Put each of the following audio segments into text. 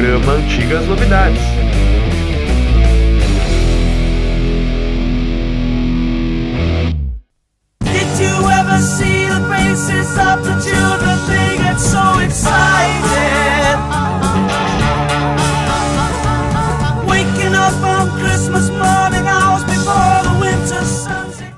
programa Antigas Novidades. Did you ever see the faces of the children? They get so excited. Waking up on Christmas morning, hours before the winter sunset.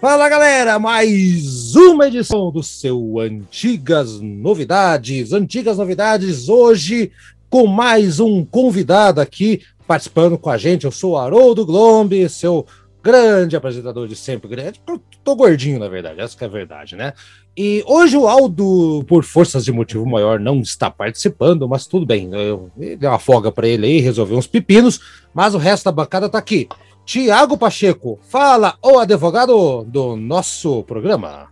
Fala galera, mais uma edição do seu Antigas Novidades. Antigas Novidades hoje com mais um convidado aqui participando com a gente. Eu sou Haroldo Glombe, seu grande apresentador de sempre grande. Tô gordinho, na verdade, essa que é a verdade, né? E hoje o Aldo, por forças de motivo maior, não está participando, mas tudo bem. Eu, eu dei uma folga para ele aí, resolveu uns pepinos, mas o resto da bancada tá aqui. Tiago Pacheco, fala, o advogado do nosso programa.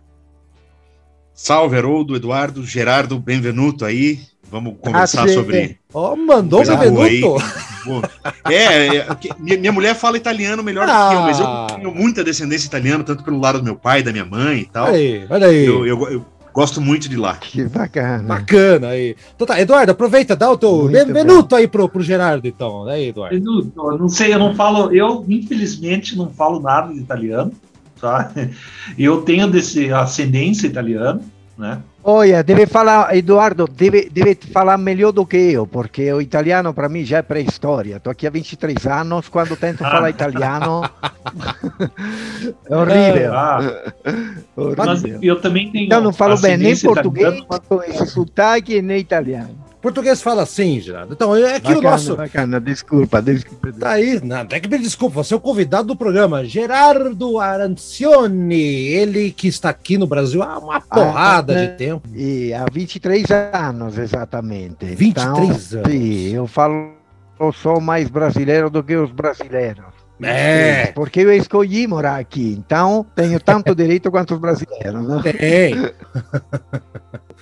Salve, Haroldo, Eduardo, Gerardo, benvenuto aí. Vamos conversar Ah, sobre. Ó, mandou um coisa boa aí. É, é, minha, minha mulher fala italiano melhor do que eu, mas eu tenho muita descendência italiana, tanto pelo lado do meu pai, da minha mãe e tal. Olha aí, olha aí. Eu, eu- eu gosto muito de lá. Que bacana. Bacana aí. Então tá, Eduardo, aproveita, dá o teu Muito minuto aí pro, pro Gerardo, então. Aí, Eduardo. Eu não, eu não sei, eu não falo, eu infelizmente não falo nada de italiano, tá? Eu tenho desse ascendência italiana, né? Olha, deve falar, Eduardo, deve, deve falar melhor do que eu, porque o italiano para mim já é pré-história. Estou aqui há 23 anos, quando tento Ah. falar italiano. é horrível. Ah, horrível. eu também tenho. Então não falo bem nem português, italiana, mas- esse sotaque, nem italiano. Português fala assim, Gerardo. Então, é que o Bacana, nosso. bacana, desculpa, desculpa. Tá aí, não, até que me desculpa, você é o convidado do programa, Gerardo Arancione, ele que está aqui no Brasil há uma porrada né? de tempo. E há 23 anos, exatamente. 23 então, anos. Sim, eu falo, eu sou mais brasileiro do que os brasileiros. É. Porque eu escolhi morar aqui, então tenho tanto direito quanto os brasileiros. Né? Tem.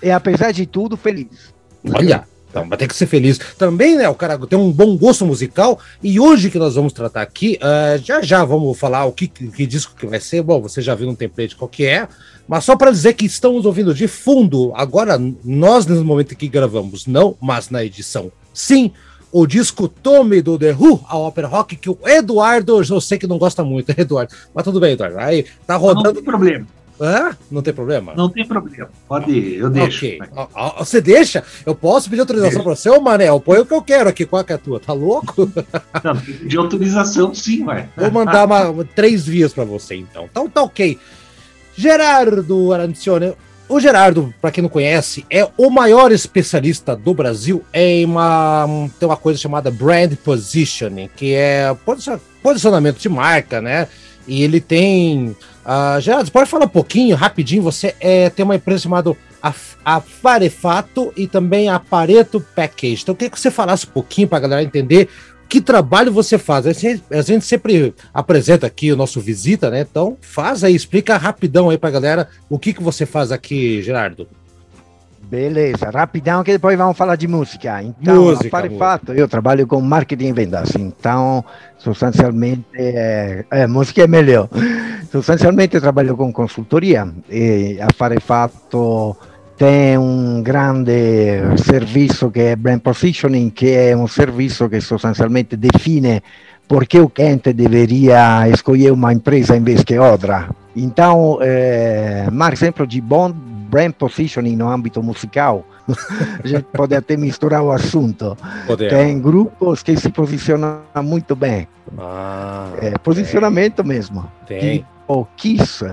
E apesar de tudo, feliz. Olha, então vai ter que ser feliz. Também, né, o cara tem um bom gosto musical e hoje que nós vamos tratar aqui, eh, já já vamos falar o que, que disco que vai ser. Bom, você já viu no template qual que é, mas só para dizer que estamos ouvindo de fundo, agora nós nesse momento que gravamos, não, mas na edição, sim, o disco Tome do The Who, a ópera rock, que o Eduardo, eu sei que não gosta muito, Eduardo, mas tudo bem, Eduardo. Aí tá Não rodando. tem problema, Hã? Não tem problema? não tem problema. Pode ir, eu deixo. Ok. Ó, ó, Você deixa? Eu posso pedir autorização para você, ô Manel? Põe o que eu quero aqui. Qual que é a tua? Tá louco? Não, de autorização, sim, vai. Vou mandar uma- três vias para você, então. Então tá ok. Gerardo Arancione. O Gerardo, para quem não conhece, é o maior especialista do Brasil em uma, tem uma coisa chamada brand positioning, que é posicion- posicionamento de marca, né? E ele tem. ah, Gerardo, pode falar um pouquinho, rapidinho? Você é, tem uma empresa chamada Aparefato e também a Pareto Package. Então, eu queria que você falasse um pouquinho para a galera entender que trabalho você faz. A gente, a gente sempre apresenta aqui o nosso visita, né? Então, faz aí, explica rapidão aí a galera o que, que você faz aqui, Gerardo. Beleza, rapidão que depois vamos falar de música. Então, Música, a par fato, eu trabalho com marketing e vendas, então, substancialmente, é, é, música é melhor. Substancialmente, eu trabalho com consultoria e a Fare Fatto tem um grande serviço que é Brand Positioning, que é um serviço que sostanzialmente define porque o cliente deveria escolher uma empresa em vez que outra. Então, é, um exemplo de bom brand positioning no âmbito musical, a gente pode até misturar o assunto. Tem grupos que se posicionam muito bem, Ah, é, posicionamento mesmo. tem. O Kiss,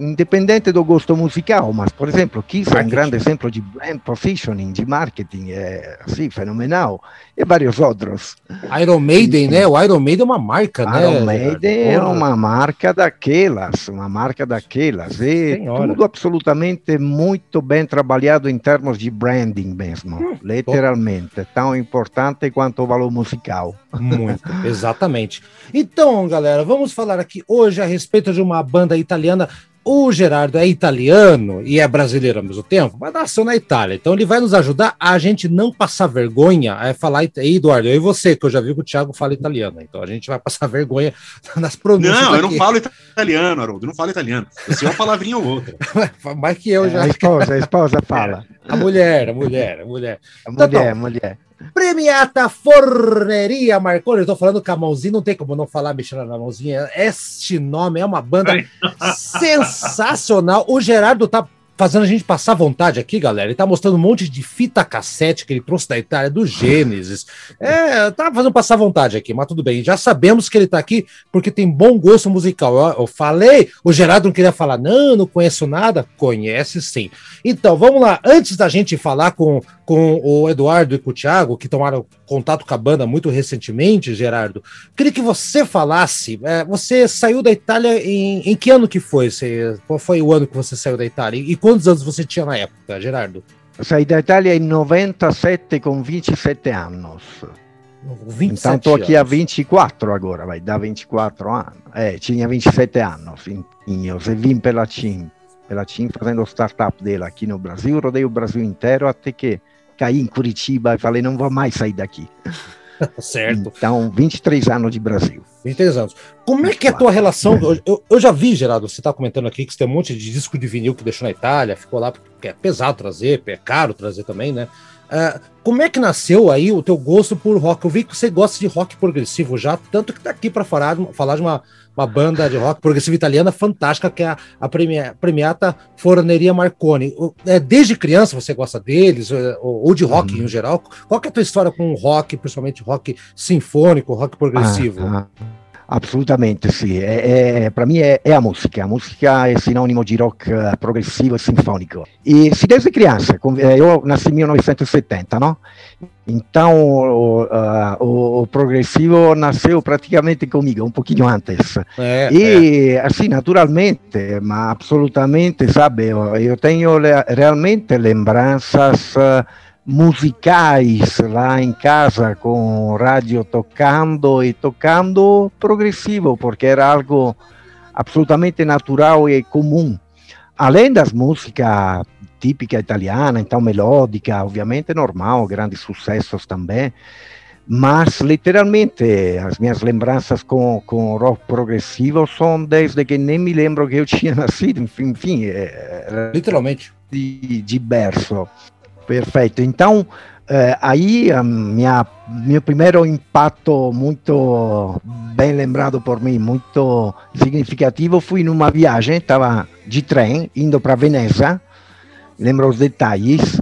independente do gosto musical, mas, por exemplo, Kiss é um grande exemplo de brand positioning, de marketing, é assim, fenomenal, e vários outros. Iron Maiden, né? O Iron Maiden é uma marca, né? Iron Maiden é Porra. uma marca daquelas, uma marca daquelas. E Senhora. tudo absolutamente muito bem trabalhado em termos de branding mesmo, Hum, literalmente. Tão importante quanto o valor musical. Muito, exatamente. Então, galera, vamos falar aqui hoje a respeito de uma banda italiana. O Gerardo é italiano e é brasileiro ao mesmo tempo, mas nasceu na Itália. Então ele vai nos ajudar a gente não passar vergonha a falar. it- Ei, Eduardo, eu e você, que eu já vi que o Thiago fala italiano. Então a gente vai passar vergonha nas pronúncias. Não, eu não falo italiano, Haroldo, eu não falo italiano. Eu sei uma palavrinha ou outra. Mais que eu já. É, a esposa, a esposa fala. A mulher, a mulher, a mulher. A Então, mulher, tá. mulher. Premiata Forneria Marconi. Eu tô falando com a mãozinha, não tem como não falar mexendo na mãozinha. Este nome é uma banda sensacional. O Gerardo tá fazendo a gente passar vontade aqui, galera. Ele tá mostrando um monte de fita cassete que ele trouxe da Itália, do Gênesis. É, tá fazendo passar vontade aqui, mas tudo bem. Já sabemos que ele tá aqui porque tem bom gosto musical. Eu, eu falei, o Gerardo não queria falar, não, não conheço nada. Conhece sim. Então, vamos lá. Antes da gente falar com, com o Eduardo e com o Thiago, que tomaram contato com a banda muito recentemente, Gerardo, queria que você falasse. é, você saiu da Itália em, em que ano que foi? Você, qual foi o ano que você saiu da Itália? E quantos anos você tinha na época, Gerardo? Saí da Itália em 97 com 27 anos. 27 Então estou aqui há anos. 24 agora, vai dar 24 anos. É, tinha 27 anos. Eu vim pela TIM, pela TIM fazendo startup dela aqui no Brasil, rodei o Brasil inteiro até que caí em Curitiba e falei, não vou mais sair daqui. Certo. Então, 23 anos de Brasil. 23 anos. Como é que é a tua relação? Eu, eu- já vi, Gerardo, você tá comentando aqui que você tem um monte de disco de vinil que deixou na Itália, ficou lá porque é pesado trazer, é caro trazer também, né? Ah, como é que nasceu aí o teu gosto por rock? Eu vi que você gosta de rock progressivo já, tanto que tá aqui para falar, falar de uma, uma banda de rock progressivo italiana fantástica, que é a, a premia- premiata Forneria Marconi. É, desde criança você gosta deles, é, ou, de rock Uhum. em geral? Qual que é a tua história com o rock, principalmente rock sinfônico, rock progressivo? Ah, ah, assolutamente sì, È- è- per me è, è la musica, la musica è sinonimo di rock eh, progressivo e sinfonico. E si desde criança, eh, eu nasci em 1970, não? Então o, ah, o- o progressivo nasceu praticamente comigo, um pouquinho antes. É, é. E assim, naturalmente, ma assolutamente, sabe, eu, eu tenho le- realmente lembranças eh, musicais lá em casa com rádio tocando e tocando progressivo, porque era algo absolutamente natural e comum. Além das músicas típica italiana, então melódica, obviamente normal, grandes sucessos também, mas literalmente as minhas lembranças com, com rock progressivo são desde que nem me lembro que eu tinha nascido, enfim, enfim é, Literalmente. de, de berço. Perfeito. Então, eh, aí minha, meu primeiro impacto muito bem lembrado por mim, muito significativo, foi numa viagem, estava de trem, indo para Veneza, lembro os detalhes,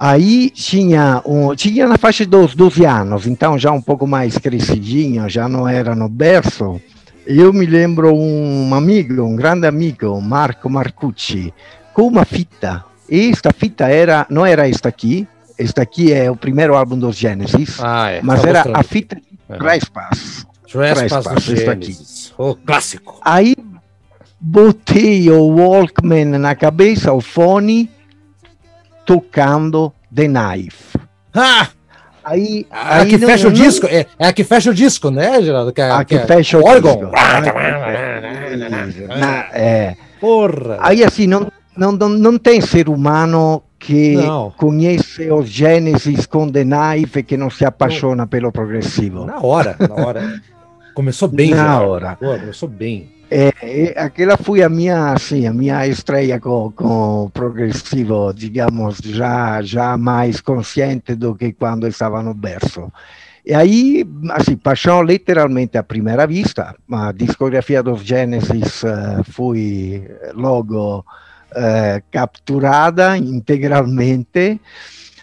Aí tinha, um, tinha na faixa dos 12 anos, então já um pouco mais crescidinho, já não era no berço. Eu me lembro um amigo, um grande amigo, Marco Marcucci, com uma fita. Esta fita era, não era esta aqui, esta aqui é o primeiro álbum dos Genesis, Ah, é. mas tá era mostrando. a fita Aham. Trespass. Trespass Trespass, isso aqui. O clássico. Aí botei o Walkman na cabeça, o fone, tocando The Knife. Ah! Aí, A aí que não- fecha o não- disco, é, é a que fecha o disco, né, Geraldo? Que, é- A que que é fecha o órgão. disco. Na- é. Porra! Aí assim, não, não, não, não tem ser humano que Não. conhece os Genesis com The Knife e que não se apaixona pelo progressivo. Na hora, na hora. Começou bem, Na Geraldo. hora. Pô, começou bem. É, é, aquela foi a minha, assim, a minha estreia com, com o progressivo, digamos, já, já mais consciente do que quando estava no berço. E aí, assim, paixão literalmente à primeira vista. A discografia dos Genesis eh, foi logo eh, capturada integralmente,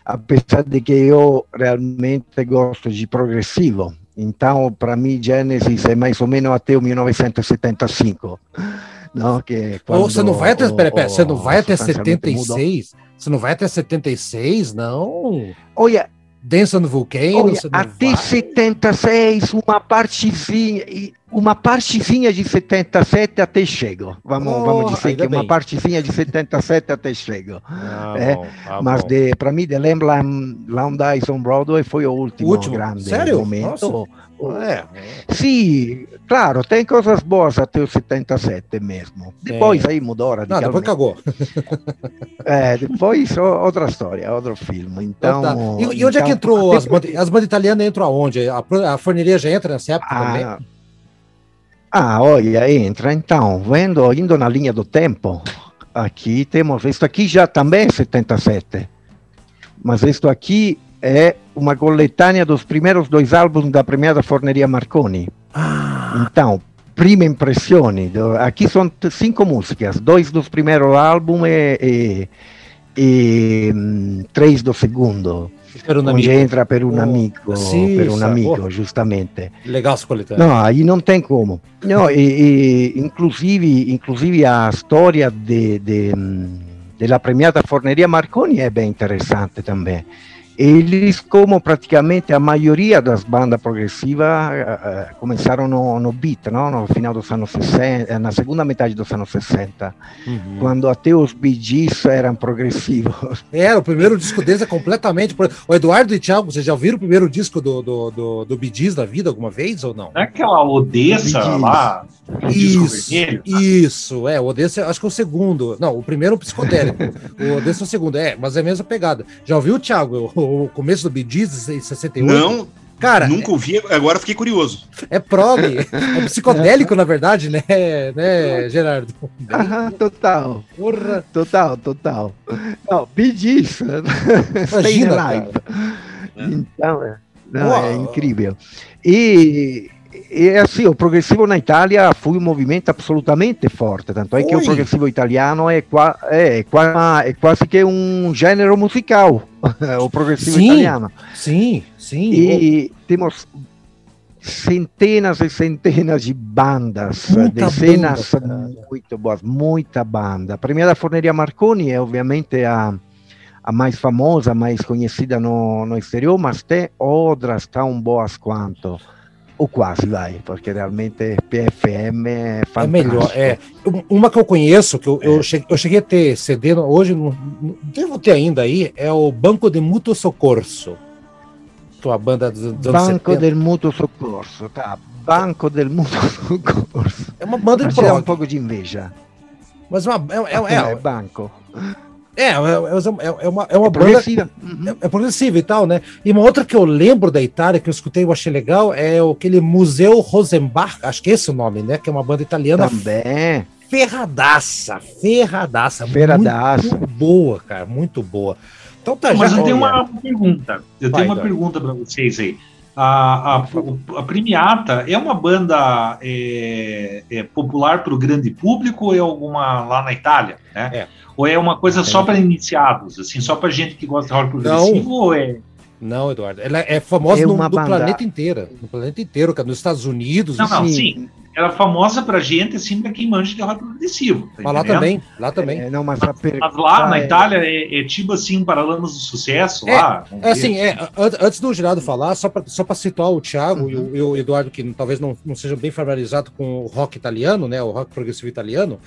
apesar de que eu realmente gosto de progressivo. Então, para mim, Genesis é mais ou menos até o 1975. Não, que Ou você não vai até. o- Pera, pera, você não vai até substancialmente mudou. 76? Você não vai até 76, não? Olha, Dança no Vulcano, olha até vai. 76, uma partezinha, e uma partezinha de 77 até chego. Vamos, Oh, vamos dizer que uma bem. partezinha de 77 até chego. Ah, É, bom, tá Mas para mim, de Lamb Lounge on Broadway foi o último, O último? grande Sério? momento. Nossa. O- É, Sim, claro, tem coisas boas até o 77 mesmo. Depois aí mudou não, depois cagou. É, depois outra história, outro filme. Então, Tá. E, e onde é que então, entrou as bandas? As bandas italianas entram aonde? A, a forneria já entra nessa época também? Ah, ah, olha, entra então, vendo, indo na linha do tempo, aqui temos, isto aqui já também é 77, mas isto aqui é uma coletânea dos primeiros dois álbuns da premiada Forneria Marconi. Ah, Então, prima impressione, do- aqui são cinco músicas, dois dos primeiros álbuns e, e, e hum, três do segundo, era um onde amigo. entra per un Oh, amico, sì, per un amico, oh. giustamente. Legal essa coletânea. No, aí não tem como. No, e, e inclusive, inclusive a storia de, de, hum, della premiata Forneria Marconi é bem interessante também. Eles, como praticamente a maioria das bandas progressivas, eh, começaram no, no beat, no? no final dos anos 60, eh, na segunda metade dos anos 60, Uhum. quando até os Bee Gees eram progressivos. É, o primeiro disco deles é completamente. pro- O Eduardo e Thiago, vocês já ouviram o primeiro disco do, do, do, do Bee Gees da vida alguma vez ou não? Não é aquela Odessa lá, Isso, vermelho? isso, é, o Odessa, acho que é o segundo. Não, o primeiro é o psicodélico. o Odessa é o segundo, é, mas é a mesma pegada. Já ouviu, Thiago, o, o começo do Gees em 68? Não, Cara, nunca ouvi, agora fiquei curioso. é prog, é psicodélico, na verdade, né, né, Gerardo? Ah, total, Porra, total, total. Não, Gees, Stay Imagina, Alive. Então, é, não, é incrível. E, e assim, o progressivo na Itália foi um movimento absolutamente forte, tanto é que o Foi. progressivo italiano é, qua- é, qua- é quase que um gênero musical, o progressivo Sim. italiano. sim, sim. E temos centenas e centenas de bandas, Muita dezenas banda, muito boas, muita banda. A primeira Forneria Marconi é obviamente a, a mais famosa, a mais conhecida no, no exterior, mas tem outras tão boas quanto. Ou quase, vai, porque realmente PFM é É fantástico. melhor, é. Um- Uma que eu conheço, que eu, eu, cheguei, eu cheguei a ter CD, hoje não, não devo ter ainda aí, é o Banco de Mutuo é uma banda dos, anos Banco 70. del Mutuo Soccorso, tá? Banco del Mutuo Soccorso. É uma banda de Mas dá um prog, pouco de inveja. mas uma, é, é, É, é, banco. É, é, é, é uma, é uma banda Progressiva. Uhum. é, é progressiva e tal, né? E uma outra que eu lembro da Itália, que eu escutei e eu achei legal, é aquele Museu Rosenbach, acho que é esse o nome, né? Que é uma banda italiana Também. ferradaça, ferradaça. Ferradaça. Muito boa, cara, muito boa. Então tá, Mas já... eu tenho uma pergunta. Eu Vai, tenho uma Eduardo. pergunta para vocês aí. A, a, a Premiata é uma banda é, é popular para o grande público ou é alguma lá na Itália? Né? É. Ou é uma coisa só para iniciados, assim, só para gente que gosta de rock progressivo? Ou é Não, Eduardo, ela é famosa É no, no planeta inteiro, no planeta inteiro, cara, nos Estados Unidos, Não, não, Sim. Ela é famosa pra gente, assim, pra quem manja de rock progressivo. tá mas lá também, lá também. É, não, mas a per- Mas lá na é- Itália é, é tipo assim, Paralamas do Sucesso, É, lá. É assim, é, an- antes do Geraldo falar, só para só pra situar o Thiago e, Uhum. o, e o Eduardo, que talvez não, não sejam bem familiarizados com o rock italiano, né? O rock progressivo italiano.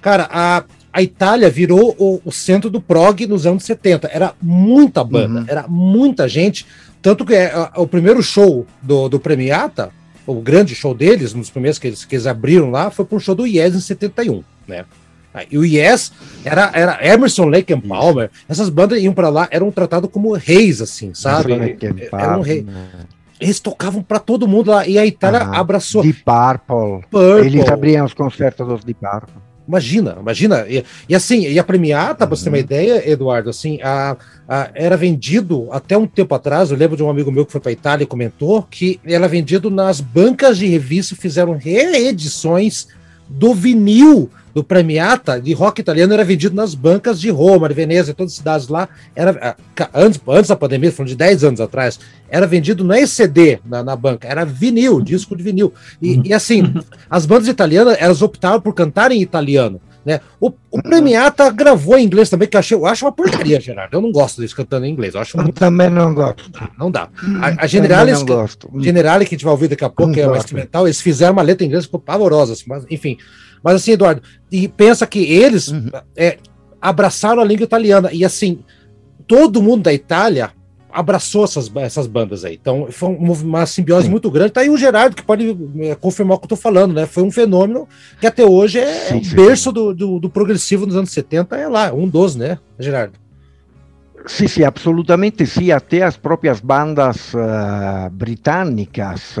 Cara, a, a Itália virou o, o centro do prog nos anos 70. Era muita banda, Uhum. era muita gente. Tanto que é, a- o primeiro show do, do Premiata, o grande show deles, um dos primeiros que eles, que eles abriram lá, foi para um show do Yes em 71, né? E o Yes era, era Emerson, Lake and Palmer. Essas bandas iam para lá, eram tratados como reis, assim, sabe? Que Era um rei. Purple, Eles tocavam para todo mundo lá. E a Itália Ah, abraçou. Deep Purple. Purple. Eles abriam os concertos dos Deep Purple. Imagina, imagina. E, e assim, e a Premiata, para você ter uma Uhum. ideia, Eduardo, assim, a, a- era vendido até um tempo atrás. Eu lembro de um amigo meu que foi para Itália e comentou que era vendido nas bancas de revista, fizeram reedições do vinil do Premiata de rock italiano era vendido nas bancas de Roma, de Veneza, todas as cidades lá. Era ah, antes, antes da pandemia, falando de 10 anos atrás, era vendido não é CD na, na banca, era vinil, disco de vinil. E, e assim, as bandas italianas, elas optavam por cantar em italiano. Né? O, o Premiata gravou em inglês também, que eu, achei, eu acho uma porcaria, Gerardo. Eu não gosto disso cantando em inglês. Eu acho Eu muito. também não gosto. Não dá. A, a Também Generalis, não gosto. Generale, que a gente vai ouvir daqui a pouco, que é uma instrumental, eles fizeram uma letra em inglês ficou pavorosa, assim, mas enfim. Mas assim, Eduardo, e pensa que eles Uhum. é, abraçaram a língua italiana, e assim, todo mundo da Itália abraçou essas, essas bandas aí. Então, foi um uma simbiose Sim. muito grande. Tá aí o Gerardo, que pode é, confirmar o que eu tô falando, né? Foi um fenômeno que até hoje é Sim, o sim, berço do, do, do progressivo nos anos 70, é lá, um dos, né, Gerardo? Sì, sì, assolutamente sì, até as próprias bandas eh, britânicas,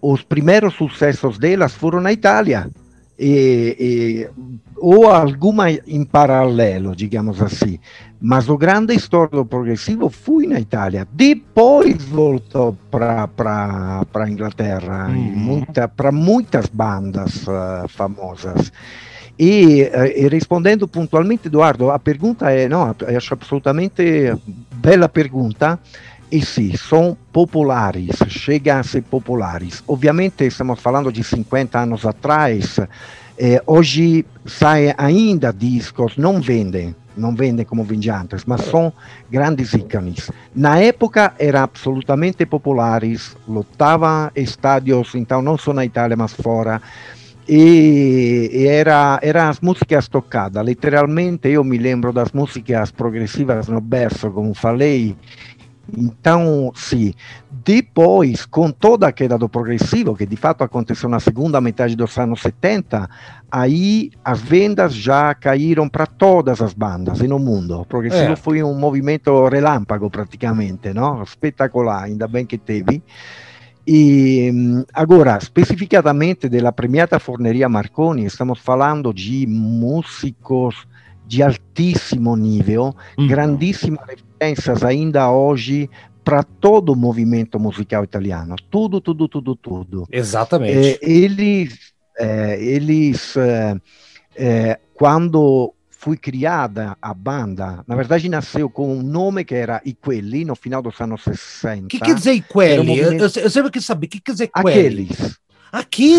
os primeiros sucessos delas foram na Itália. e, e, ou alguma em paralelo, digamos assim. Mas o grande histórico progressivo foi na Itália. Depois voltou para a Inglaterra, Uhum. para muitas bandas uh, famosas. E, eh, e, rispondendo pontualmente, Eduardo, a pergunta é: não, acho absolutamente bela pergunta. E sim, são populares, chegam a ser populares. Obviamente, estamos falando de 50 anos atrás. Eh, hoje saem ainda discos, não vendem, não vendem como vingantes, mas são grandes ícones. Na época eram absolutamente populares, lotavam estádios, então não só na Itália, mas fora. E, e era, eram as músicas tocadas, literalmente eu me lembro das músicas progressivas no berço, como falei, então, sim, depois, com toda a queda do progressivo, que de fato aconteceu na segunda metade dos anos 70, aí as vendas já caíram para todas as bandas no mundo. O progressivo É. foi um movimento relâmpago praticamente, não? espetacular, ainda bem que teve. E agora, specificatamente della premiata Forneria Marconi, stiamo parlando di músicos di altissimo nível, Uhum. grandíssimas referências ainda hoje para todo o movimento musical italiano. Tudo, tudo, tudo, tudo. Exatamente. Eh, eles, eh, eles eh, eh, quando foi criada a banda, na verdade nasceu com um nome que era I Quelli, no final dos anos 60. O que quer dizer Quelli? Era um eu, movimento- eu, eu sempre quis saber o que quer dizer Quelli. Aqueles.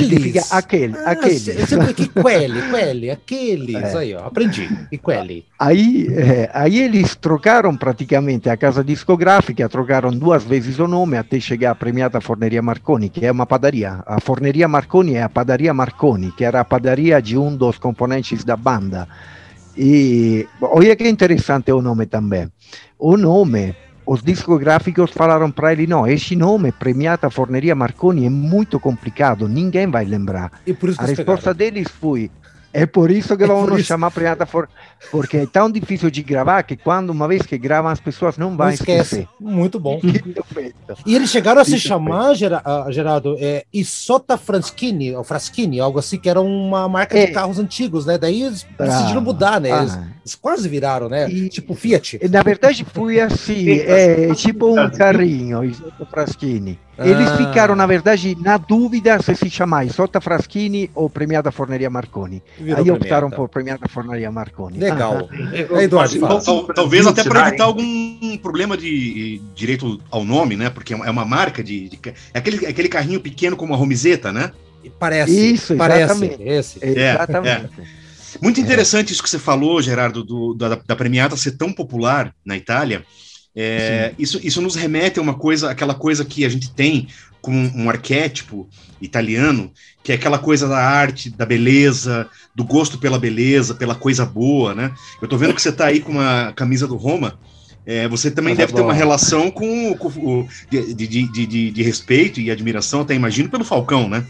Significa aquele, Ah, aqueles. Eu sempre que Quelli, Quelli, aqueles. É. Aí, ó, aprendi. E Quelli. Aí, eh, aí eles trocaram praticamente a casa discográfica, trocaram duas vezes o nome até chegar a premiata Forneria Marconi, que é uma padaria. A Forneria Marconi é a padaria Marconi, que era a padaria de um dos componentes da banda. E olha que interessante o nome também. O nome, os discográficos falaram para ele: não, esse nome, premiata Forneria Marconi, é muito complicado, ninguém vai lembrar. A resposta pegaram. deles foi: é por isso que É vamos nos isso. chamar Premiata For... Porque é tão difícil de gravar que quando uma vez que gravam as pessoas não Não vão esquece. esquecer. Muito bom. E eles chegaram a se chamar, Gera- ah, Geraldo, é, Isota Franschini, ou Fraschini, algo assim, que era uma marca É. de carros antigos, né? Daí eles decidiram mudar, né? Eles, Ah. eles quase viraram, né? E- Tipo Fiat. Na verdade foi assim, é tipo um carrinho, Isotta Fraschini. Eles Ah. ficaram, na verdade, na dúvida se se chamar Isotta Fraschini ou Premiata Forneria Marconi. Virou Aí premiata. optaram por Premiata Forneria Marconi. Legal. Eu- Aí, Eduardo, Tal- talvez até para evitar algum problema de direito ao nome, né? Porque é uma- é uma marca de. de é aquele, aquele carrinho pequeno como a Romizeta, né? Parece. Isso, parece. exatamente. Esse. Exatamente. Muito interessante isso que você falou, Gerardo, do- da, da premiata ser tão popular na Itália. É, isso, isso nos remete a uma coisa, aquela coisa que a gente tem como um arquétipo italiano, que é aquela coisa da arte, da beleza, do gosto pela beleza, pela coisa boa, né? Eu tô vendo que você tá aí com uma camisa do Roma. É, você também Coisa deve ter uma relação com, com o de, de, de, de- de respeito e admiração, até imagino, pelo Falcão, né?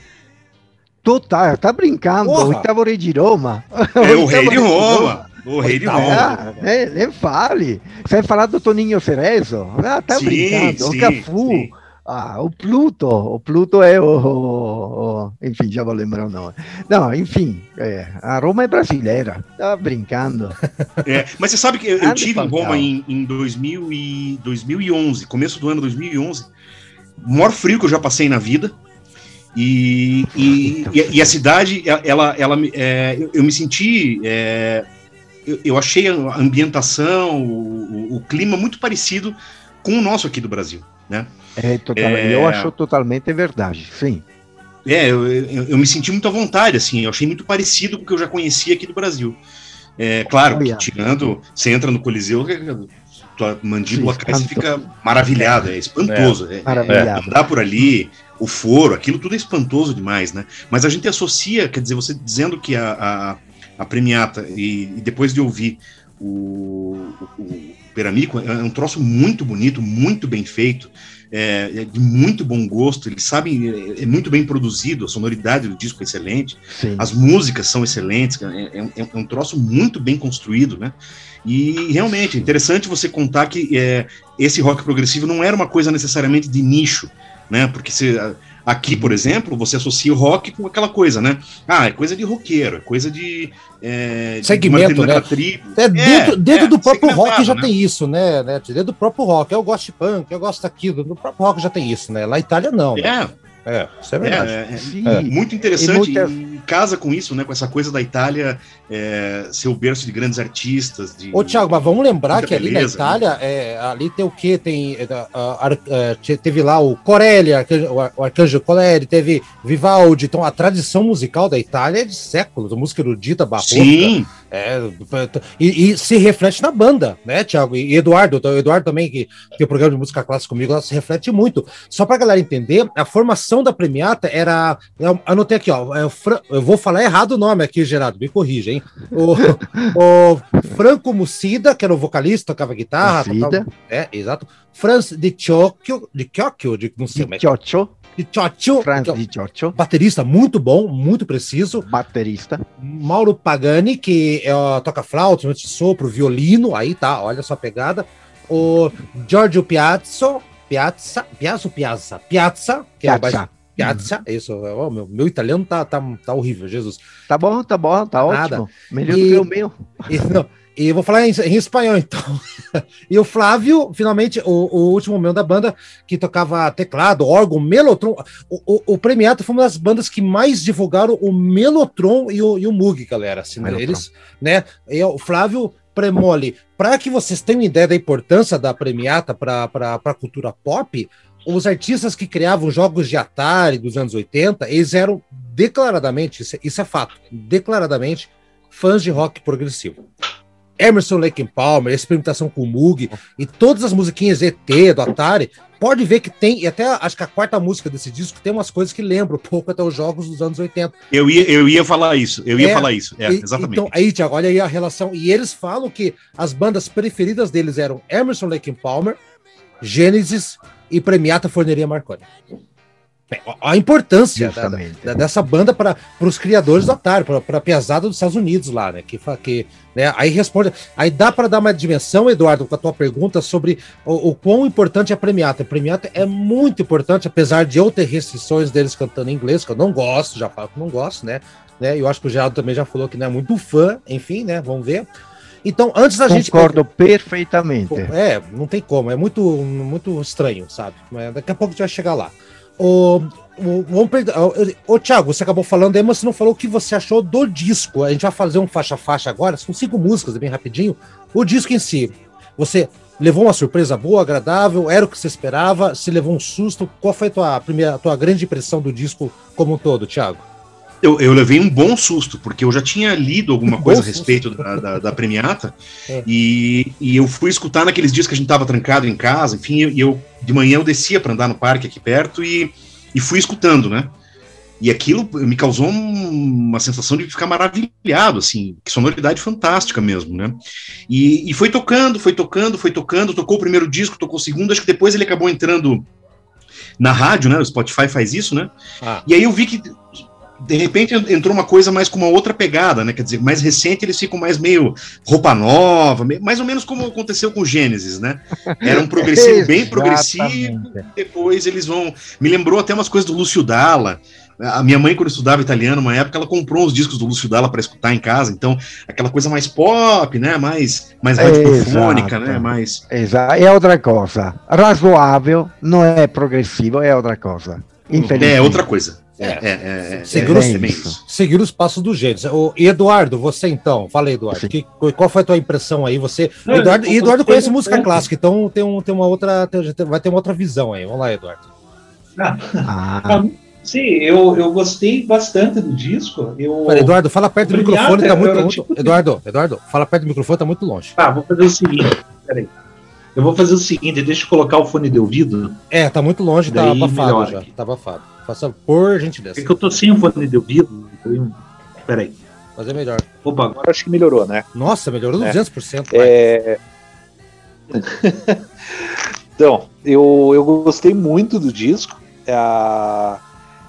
Total, tá brincando. Porra. O oitavo rei de Roma. É o rei de Roma. O rei de. Roma. Ah, nem, nem fale. Você vai falar do Toninho Cerezo? Ah, tá Sim, brincando. sim, o Cafu. sim. Ah, o Pluto. O Pluto é o, o- o- Enfim, já vou lembrar o nome. Não, enfim. é, a Roma é brasileira. Tá brincando. É, mas você sabe que eu, eu tive em. Roma em, em 2000 e 2011, começo do ano 2011, o maior frio que eu já passei na vida. E, e, e- e a cidade, ela, ela, me- é, eu, eu me senti. É, eu, eu achei a ambientação, o, o- o clima muito parecido com o nosso aqui do Brasil. Né? É, total, É. Eu acho totalmente verdade. Sim. É, eu, eu, eu me senti muito à vontade, assim, eu achei muito parecido com o que eu já conhecia aqui do Brasil. É, claro, que tirando, você entra no Coliseu, tua mandíbula cai, você fica maravilhado, é espantoso. É, Maravilhado. andar por ali, o foro, aquilo tudo é espantoso demais, né? Mas a gente associa, quer dizer, você dizendo que a, a, a premiata, e, e depois de ouvir o, o, o Peramico, é um troço muito bonito, muito bem feito, é, é de muito bom gosto, eles sabem, é, é muito bem produzido, a sonoridade do disco é excelente, Sim. as músicas são excelentes, é, é- é um troço muito bem construído, né? E realmente é interessante você contar que é, esse rock progressivo não era uma coisa necessariamente de nicho, né? Porque a- Aqui, por exemplo, você associa o rock com aquela coisa, né? Ah, é coisa de roqueiro, é coisa de. É, de Segmento, uma né? tribo. É, dentro dentro é, do próprio rock já né? tem isso, né, né? Dentro do próprio rock. Eu gosto de punk, eu gosto daquilo. No próprio rock já tem isso, né? Lá na Itália não. né? É, É, isso é é, verdade. é, Sim. É. muito interessante E e casa com isso, né? Com essa coisa da Itália é, ser o berço de grandes artistas. De, Ô, Thiago, mas vamos lembrar que ali beleza, na Itália, é, ali tem o quê? Tem, é, a- a- é, te- teve lá o Corelli, o Ar- o Arcanjo Corelli, teve Vivaldi. Então, a tradição musical da Itália é de séculos, a música erudita, barroca. Sim, É, e, e se reflete na banda, né, Thiago? E Eduardo, o Eduardo também, que tem o programa de música clássica comigo, ela se reflete muito. Só pra galera entender, a formação da Premiata era. Eu anotei aqui, ó. é eu vou falar errado o nome aqui, Gerardo, me corrija, hein? O, o Franco Mucida, que era o vocalista, tocava guitarra. Tocava- é, exato. Franz de Ciocchio, de Ciocchio, de, não sei que Ciccioccio, de Franz que é um Di Cioccio, baterista muito bom, muito preciso. baterista. Mauro Pagani, que é, toca flauta, de sopro, violino, aí tá, olha só a pegada. O Giorgio Piazzo, Piazza, Piazza ou Piazza? Piazza, que é o Piazza. Piazza, isso, ó, meu, meu italiano tá, tá, tá horrível, Jesus. Tá bom, tá bom, tá Nada. ótimo. Melhor E- que o meu. E, não, e vou falar em, em espanhol, então. e o Flávio, finalmente, o, o último membro da banda, que tocava teclado, órgão, melotron. O, o, o Premiato foi uma das bandas que mais divulgaram o melotron e o, e o Moog, galera. Assim, né? Eles, né? E o Flávio Premoli, para que vocês tenham ideia da importância da Premiata para a cultura pop, os artistas que criavam jogos de Atari dos anos 80, eles eram declaradamente, isso é, isso é fato, declaradamente fãs de rock progressivo. Emerson Lake and Palmer, experimentação com o Moog e todas as musiquinhas ET do Atari, pode ver que tem, e até acho que a quarta música desse disco tem umas coisas que lembram um pouco até os jogos dos anos 80. eu ia, eu ia falar isso. Eu ia É, falar isso. É, E- exatamente. Então, aí, Tiago, olha aí a relação. E eles falam que as bandas preferidas deles eram Emerson Lake and Palmer, Genesis e Premiata Forneria Marconi. Bem, a- importância da- da- da- dessa banda para os criadores do Atari, para a piazada dos Estados Unidos lá, né? Que, que, né? Aí responde. Aí dá para dar uma dimensão, Eduardo, com a tua pergunta sobre o, o quão importante é a Premiata. A Premiata é muito importante, apesar de eu ter restrições deles cantando em inglês, que eu não gosto, já falo que não gosto, né? né? Eu acho que o Geraldo também já falou que não é muito fã, enfim, né? Vamos ver. Então, antes da gente. Concordo perfeitamente. É, não tem como, é muito, muito estranho, sabe? Mas daqui a pouco a gente vai chegar lá. O, o, vamos perder, ô, ô, Thiago, você acabou falando aí, mas você não falou o que você achou do disco. A gente vai fazer um faixa-faixa agora, são cinco músicas, bem rapidinho. O disco em si, você levou uma surpresa boa, agradável, era o que você esperava, se levou um susto. Qual foi a tua, primeira, a tua grande impressão do disco como um todo, Thiago? Eu, eu levei um bom susto, porque eu já tinha lido alguma coisa a respeito da, da, da Premiata, É. e, e eu fui escutar naqueles dias que a gente estava trancado em casa, enfim, e eu, de manhã eu descia para andar no parque aqui perto e, e fui escutando, né? E aquilo me causou um- uma sensação de ficar maravilhado, assim, que sonoridade fantástica mesmo, né? E, e foi tocando, foi tocando, foi tocando, tocou o primeiro disco, tocou o segundo, acho que depois ele acabou entrando na rádio, né? O Spotify faz isso, né? Ah. E aí eu vi que de repente entrou uma coisa mais com uma outra pegada, né? Quer dizer, mais recente eles ficam mais meio roupa nova, meio- mais ou menos como aconteceu com o Gênesis, né? Era um progressivo bem progressivo, depois eles vão. Me lembrou até umas coisas do Lúcio Dalla. A minha mãe, quando estudava italiano, uma época, ela comprou uns discos do Lúcio Dalla para escutar em casa. Então, aquela coisa mais pop, né? Mais, mais radiofônica, né? Mais. Exato, é outra coisa. Razoável, não é progressivo, é outra coisa. É outra coisa. É, É. é, é, é, Segura é, os- é. Seguir os passos do Gênesis. E Eduardo, você então, fala aí, Eduardo. Que, qual foi a tua impressão aí? Você. Não, Eduardo, Eduardo conhece música eu- clássica, então tem, um, tem uma outra. tem- vai ter uma outra visão aí. Vamos lá, Eduardo. Ah, Sim, eu, eu gostei bastante do disco. Eu... Fala, Eduardo, fala perto do Obrigado, microfone, tá muito. muito- tipo- Eduardo, Eduardo, fala perto do microfone, tá muito longe. Tá, vou fazer o seguinte. Peraí. Eu vou fazer o seguinte, deixa eu colocar o fone de ouvido. É, tá muito longe, tá abafado já. aqui. Tá abafado. Faça por gentileza. É que eu tô sem o fone de ouvido. então- Peraí. Mas é melhor. Opa, agora acho que melhorou, né? Nossa, melhorou É. 200%. vai. É... então, eu, eu gostei muito do disco. Ah,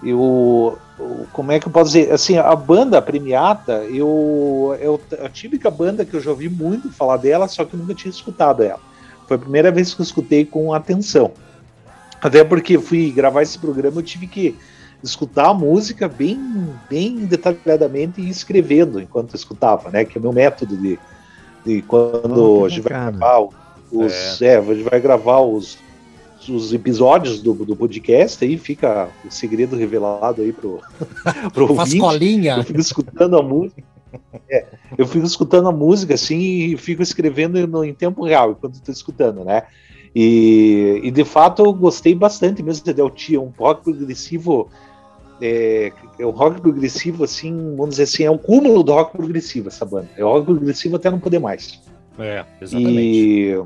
eu, o- como é que eu posso dizer? Assim, a banda Premiata, eu, eu a típica banda que eu já ouvi muito falar dela, só que eu nunca tinha escutado ela. Foi a primeira vez que eu escutei com atenção. Até porque fui gravar esse programa, eu tive que escutar a música bem, bem detalhadamente e escrevendo enquanto escutava, né? Que é o meu método de, de quando Oh, a gente vai gravar os, é. a gente vai gravar os, os episódios do, do podcast, aí fica o segredo revelado aí pro, pro Faz ouvinte. colinha. Eu fico escutando a música. É, eu fico escutando a música assim e fico escrevendo no, em tempo real enquanto estou escutando, né? E, e de fato eu gostei bastante mesmo de Deltia, um rock progressivo. É, é um rock progressivo, assim, vamos dizer assim, é um cúmulo do rock progressivo essa banda. É rock progressivo até não poder mais. É, exatamente. E,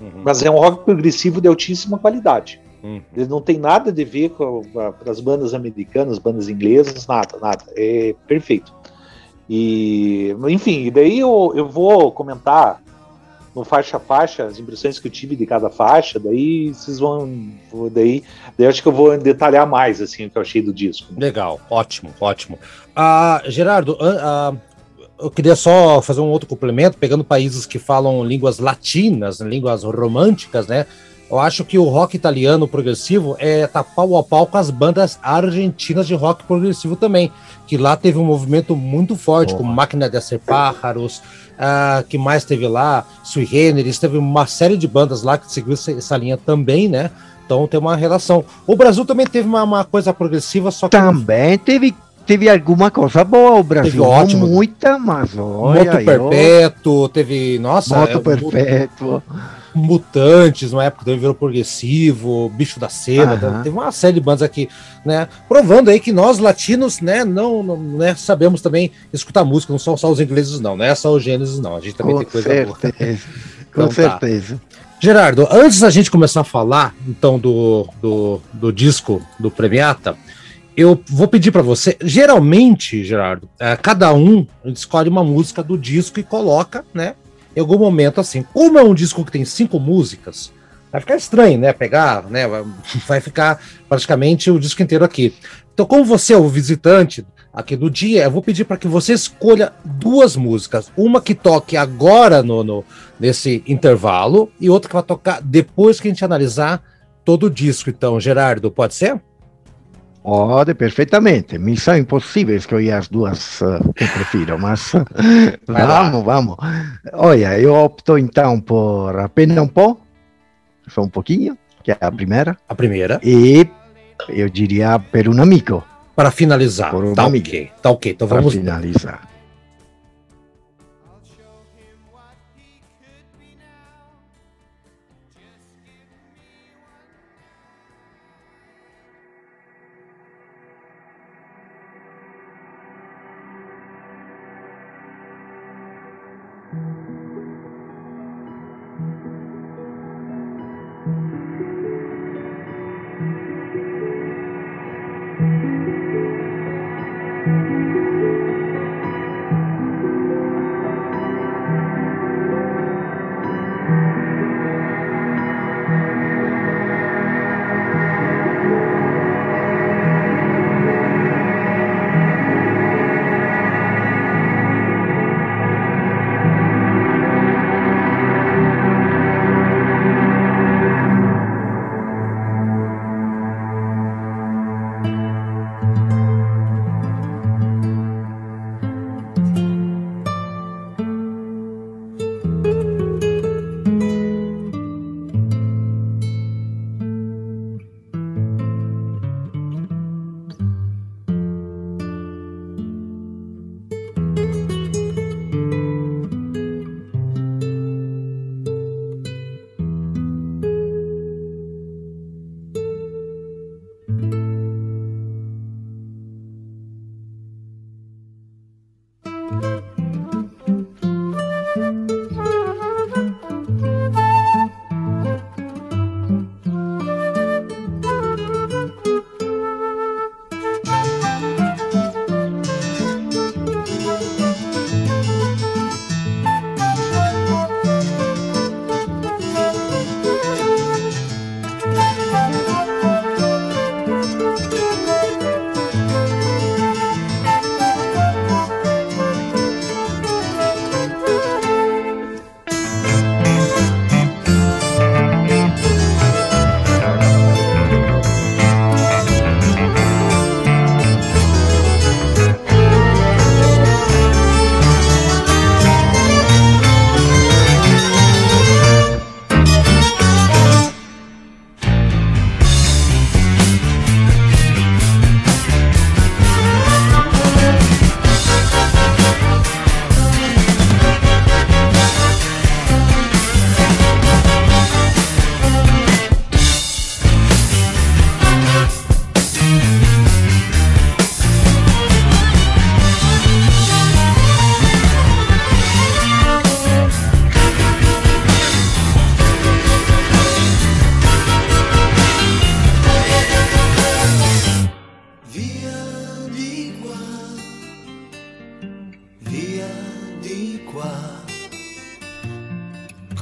Uhum, mas é um rock progressivo de altíssima qualidade. uhum. Ele não tem nada a ver com a- as bandas americanas, bandas inglesas, nada, nada. É perfeito. E, enfim, e daí eu, eu vou comentar no faixa a faixa as impressões que eu tive de cada faixa, daí vocês vão. Daí, daí acho que eu vou detalhar mais assim, o que eu achei do disco. Legal, ótimo, ótimo. Ah, Gerardo, ah, ah, eu queria só fazer um outro complemento, pegando países que falam línguas latinas, línguas românticas, né? Eu acho que o rock italiano progressivo é tá pau a pau com as bandas argentinas de rock progressivo também, que lá teve um movimento muito forte, Boa. como Máquina de Hacer Pájaros, ah, que mais teve lá, Sui Generis, teve uma série de bandas lá que seguiu essa, linha também, né? Então tem uma relação. O Brasil também teve uma, uma coisa progressiva, só que Também teve, teve alguma coisa boa o Brasil. Teve ótimo. Muita, mas olha, Moto eu- Perpétuo, teve, nossa, Moto é, Perpétuo. Mutantes, na época também virou progressivo, Bicho da Cena, Aham. teve uma série de bandas aqui, né, provando aí que nós latinos, né, não, não né, sabemos também escutar música, não são só os ingleses não, não é só os Gênesis não, a gente também Com tem coisa boa. certeza. Com Então tá. certeza. Gerardo, antes da gente começar a falar, então, do, do, do disco do Premiata, eu vou pedir para você. Geralmente, Gerardo, eh, cada um escolhe uma música do disco e coloca, né? Em algum momento, assim. Como é um disco que tem cinco músicas, vai ficar estranho, né? Pegar, né? vai- ficar praticamente o disco inteiro aqui. Então, como você é o visitante aqui do dia, eu vou pedir para que você escolha duas músicas. Uma que toque agora no, no, nesse intervalo e outra que vai tocar depois que a gente analisar todo o disco. Então, Gerardo, pode ser? Pode, perfeitamente. Missão Impossível, escolhi as duas eh, que prefiro, mas lá. vamos, vamos. Olha, eu opto então por Apenas um Pó, só um pouquinho, que é a primeira, A primeira, e eu diria Per un Amigo, para finalizar. Por uma Tá amiga. ok, tá ok. Então para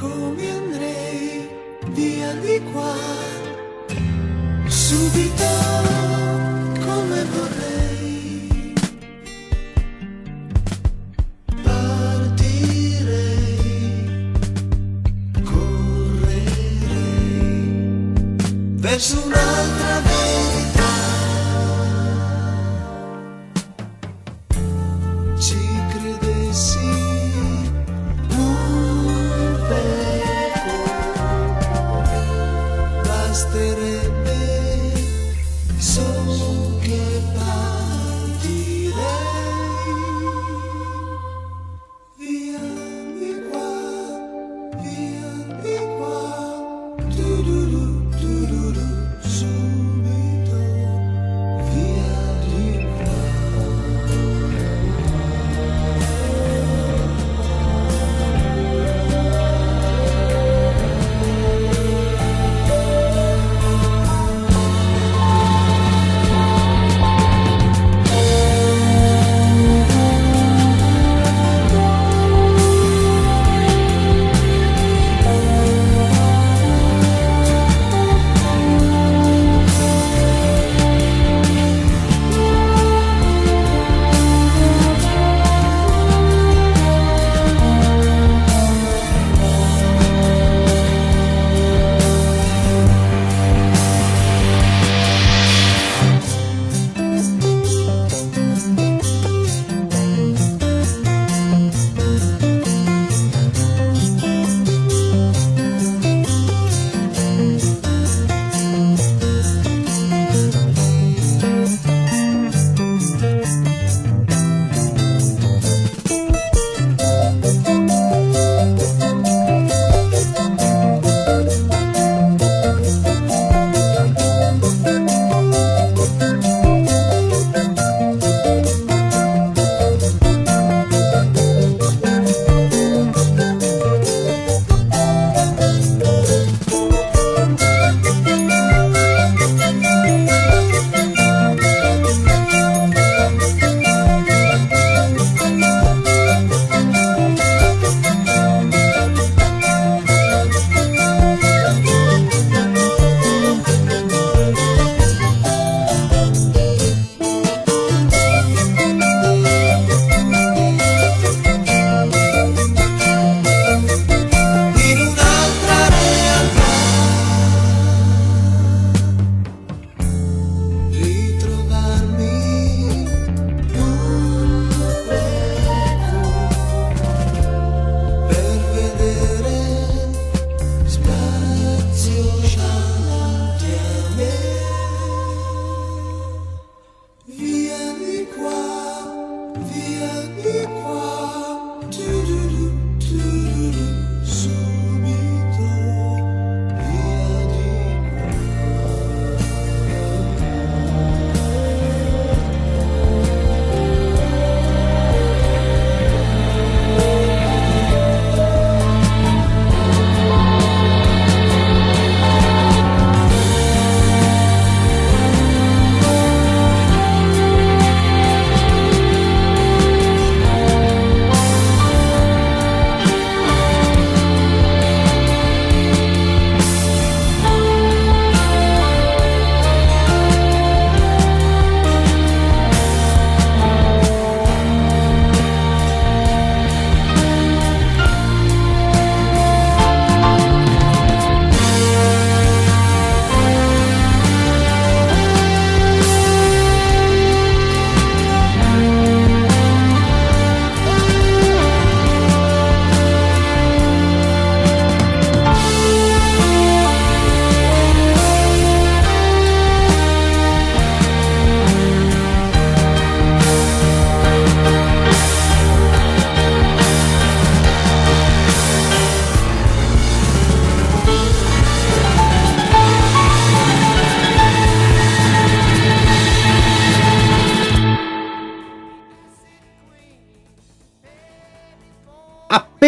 come andrei via di qua. Subito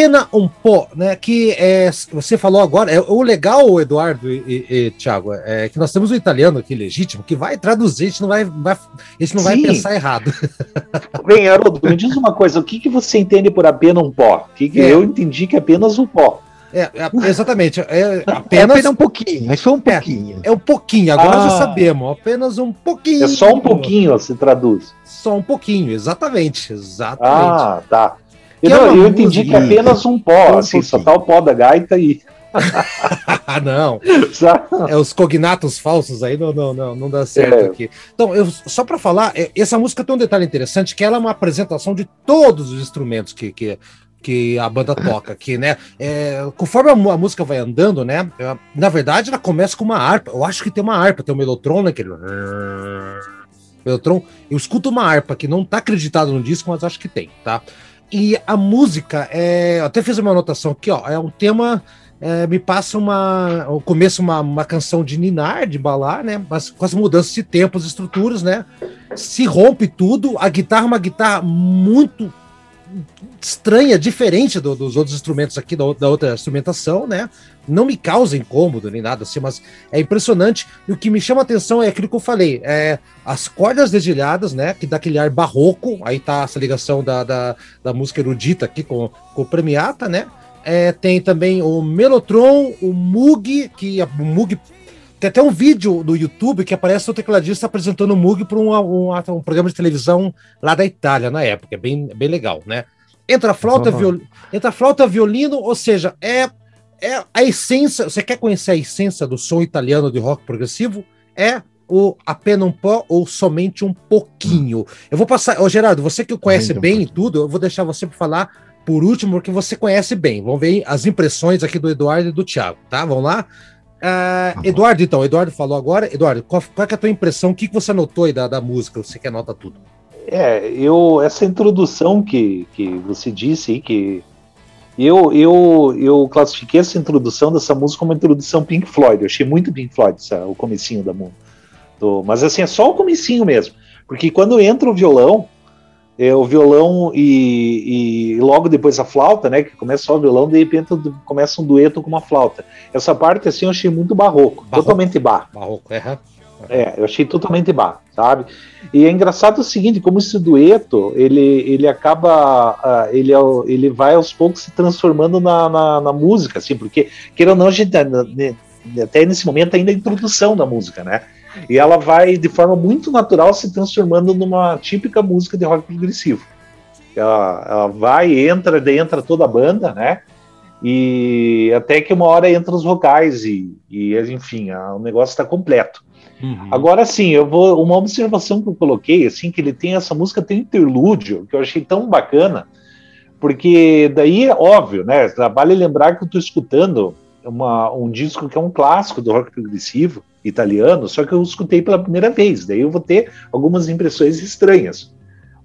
Pena um pó, né? Que é, você falou agora, é, o legal, Eduardo e, e, e Thiago, é que nós temos um italiano aqui legítimo que vai traduzir, a gente não vai, vai, a gente não vai pensar errado. Bem, Haroldo, me diz uma coisa, o que, que você entende por apenas um pó? Que que É. Eu entendi que é apenas um pó. É, é, exatamente. É É apenas, apenas um pouquinho, é só um pouquinho. é um pouquinho. Agora Ah. já sabemos. Apenas um pouquinho. É só um pouquinho, se traduz. Só um pouquinho, exatamente. Exatamente. Ah, tá. Eu, é não, uma eu entendi que é apenas um pó, Um assim, só tá o pó da gaita e. Ah, não. É os cognatos falsos aí, não, não, não, não dá certo É. aqui. Então, eu, só para falar, é, essa música tem um detalhe interessante, que ela é uma apresentação de todos os instrumentos que, que, que a banda toca aqui, né? É, conforme a, a música vai andando, né? é, Na verdade, ela começa com uma harpa. Eu acho que tem uma harpa, tem um melotron, né? Aquele... Melotron. Eu escuto uma harpa que não tá acreditado no disco, mas acho que tem, tá? E a música, é, até fiz uma anotação aqui, ó. É um tema é, me passa uma. O começo, uma, uma canção de ninar, de balar, né? Mas com as mudanças de tempos, estruturas, né? Se rompe tudo. A guitarra é uma guitarra muito estranha, diferente do- dos outros instrumentos aqui, da, da outra instrumentação, né? Não me causa incômodo nem nada assim, mas é impressionante. E o que me chama atenção é aquilo que eu falei: é as cordas dedilhadas, né? Que dá aquele ar barroco. Aí tá essa ligação da, da, da música erudita aqui com, com o Premiata, né? É, tem também o Melotron, o Moog, que a- o Moog tem até um vídeo no YouTube que aparece o tecladista apresentando o Moog para um, um, um programa de televisão lá da Itália na época. É bem, bem legal, né? Entra flauta, viol... Entra flauta, violino, ou seja, é, é a essência. Você quer conhecer a essência do som italiano de rock progressivo? É o apenas um pó ou somente um pouquinho. Eu vou passar. Ô, Gerardo, você que conhece um bem pouquinho. tudo, eu vou deixar você para falar por último, porque você conhece bem. Vamos ver as impressões aqui do Eduardo e do Thiago, tá? Vamos lá? Bom. Eduardo, então, Eduardo falou agora. Eduardo, qual, qual é, a tua impressão? O que, que você anotou aí da, da música? Você que anota tudo. É, eu essa introdução que, que você disse aí, que eu, eu, eu classifiquei essa introdução dessa música como uma introdução Pink Floyd. Eu achei muito Pink Floyd o comecinho da música. Mas assim, é só o comecinho mesmo. Porque quando entra o violão, é, o violão e, e logo depois a flauta, né? Que começa só o violão, de repente começa um dueto com uma flauta. Essa parte assim eu achei muito barroco, Barroco. totalmente barro. Barroco, é. É, eu achei totalmente barro, sabe? E é engraçado o seguinte, como esse dueto, ele, ele acaba, ah, ele, é ele vai aos poucos se transformando na, na, na música, assim, porque, queira ou não, a gente, tá, né, até nesse momento ainda é a introdução da música, né? E ela vai, de forma muito natural, se transformando numa típica música de rock progressivo. Ela, ela vai, entra, entra toda a banda, né? E até que uma hora entra os vocais e, e enfim, a- o negócio está completo. Uhum. Agora sim, eu vou. Uma observação que eu coloquei, assim, que ele tem essa música, tem interlúdio, que eu achei tão bacana, porque daí é óbvio, né? Vale lembrar que eu estou escutando uma, um disco que é um clássico do rock progressivo italiano, só que eu escutei pela primeira vez, daí eu vou ter algumas impressões estranhas.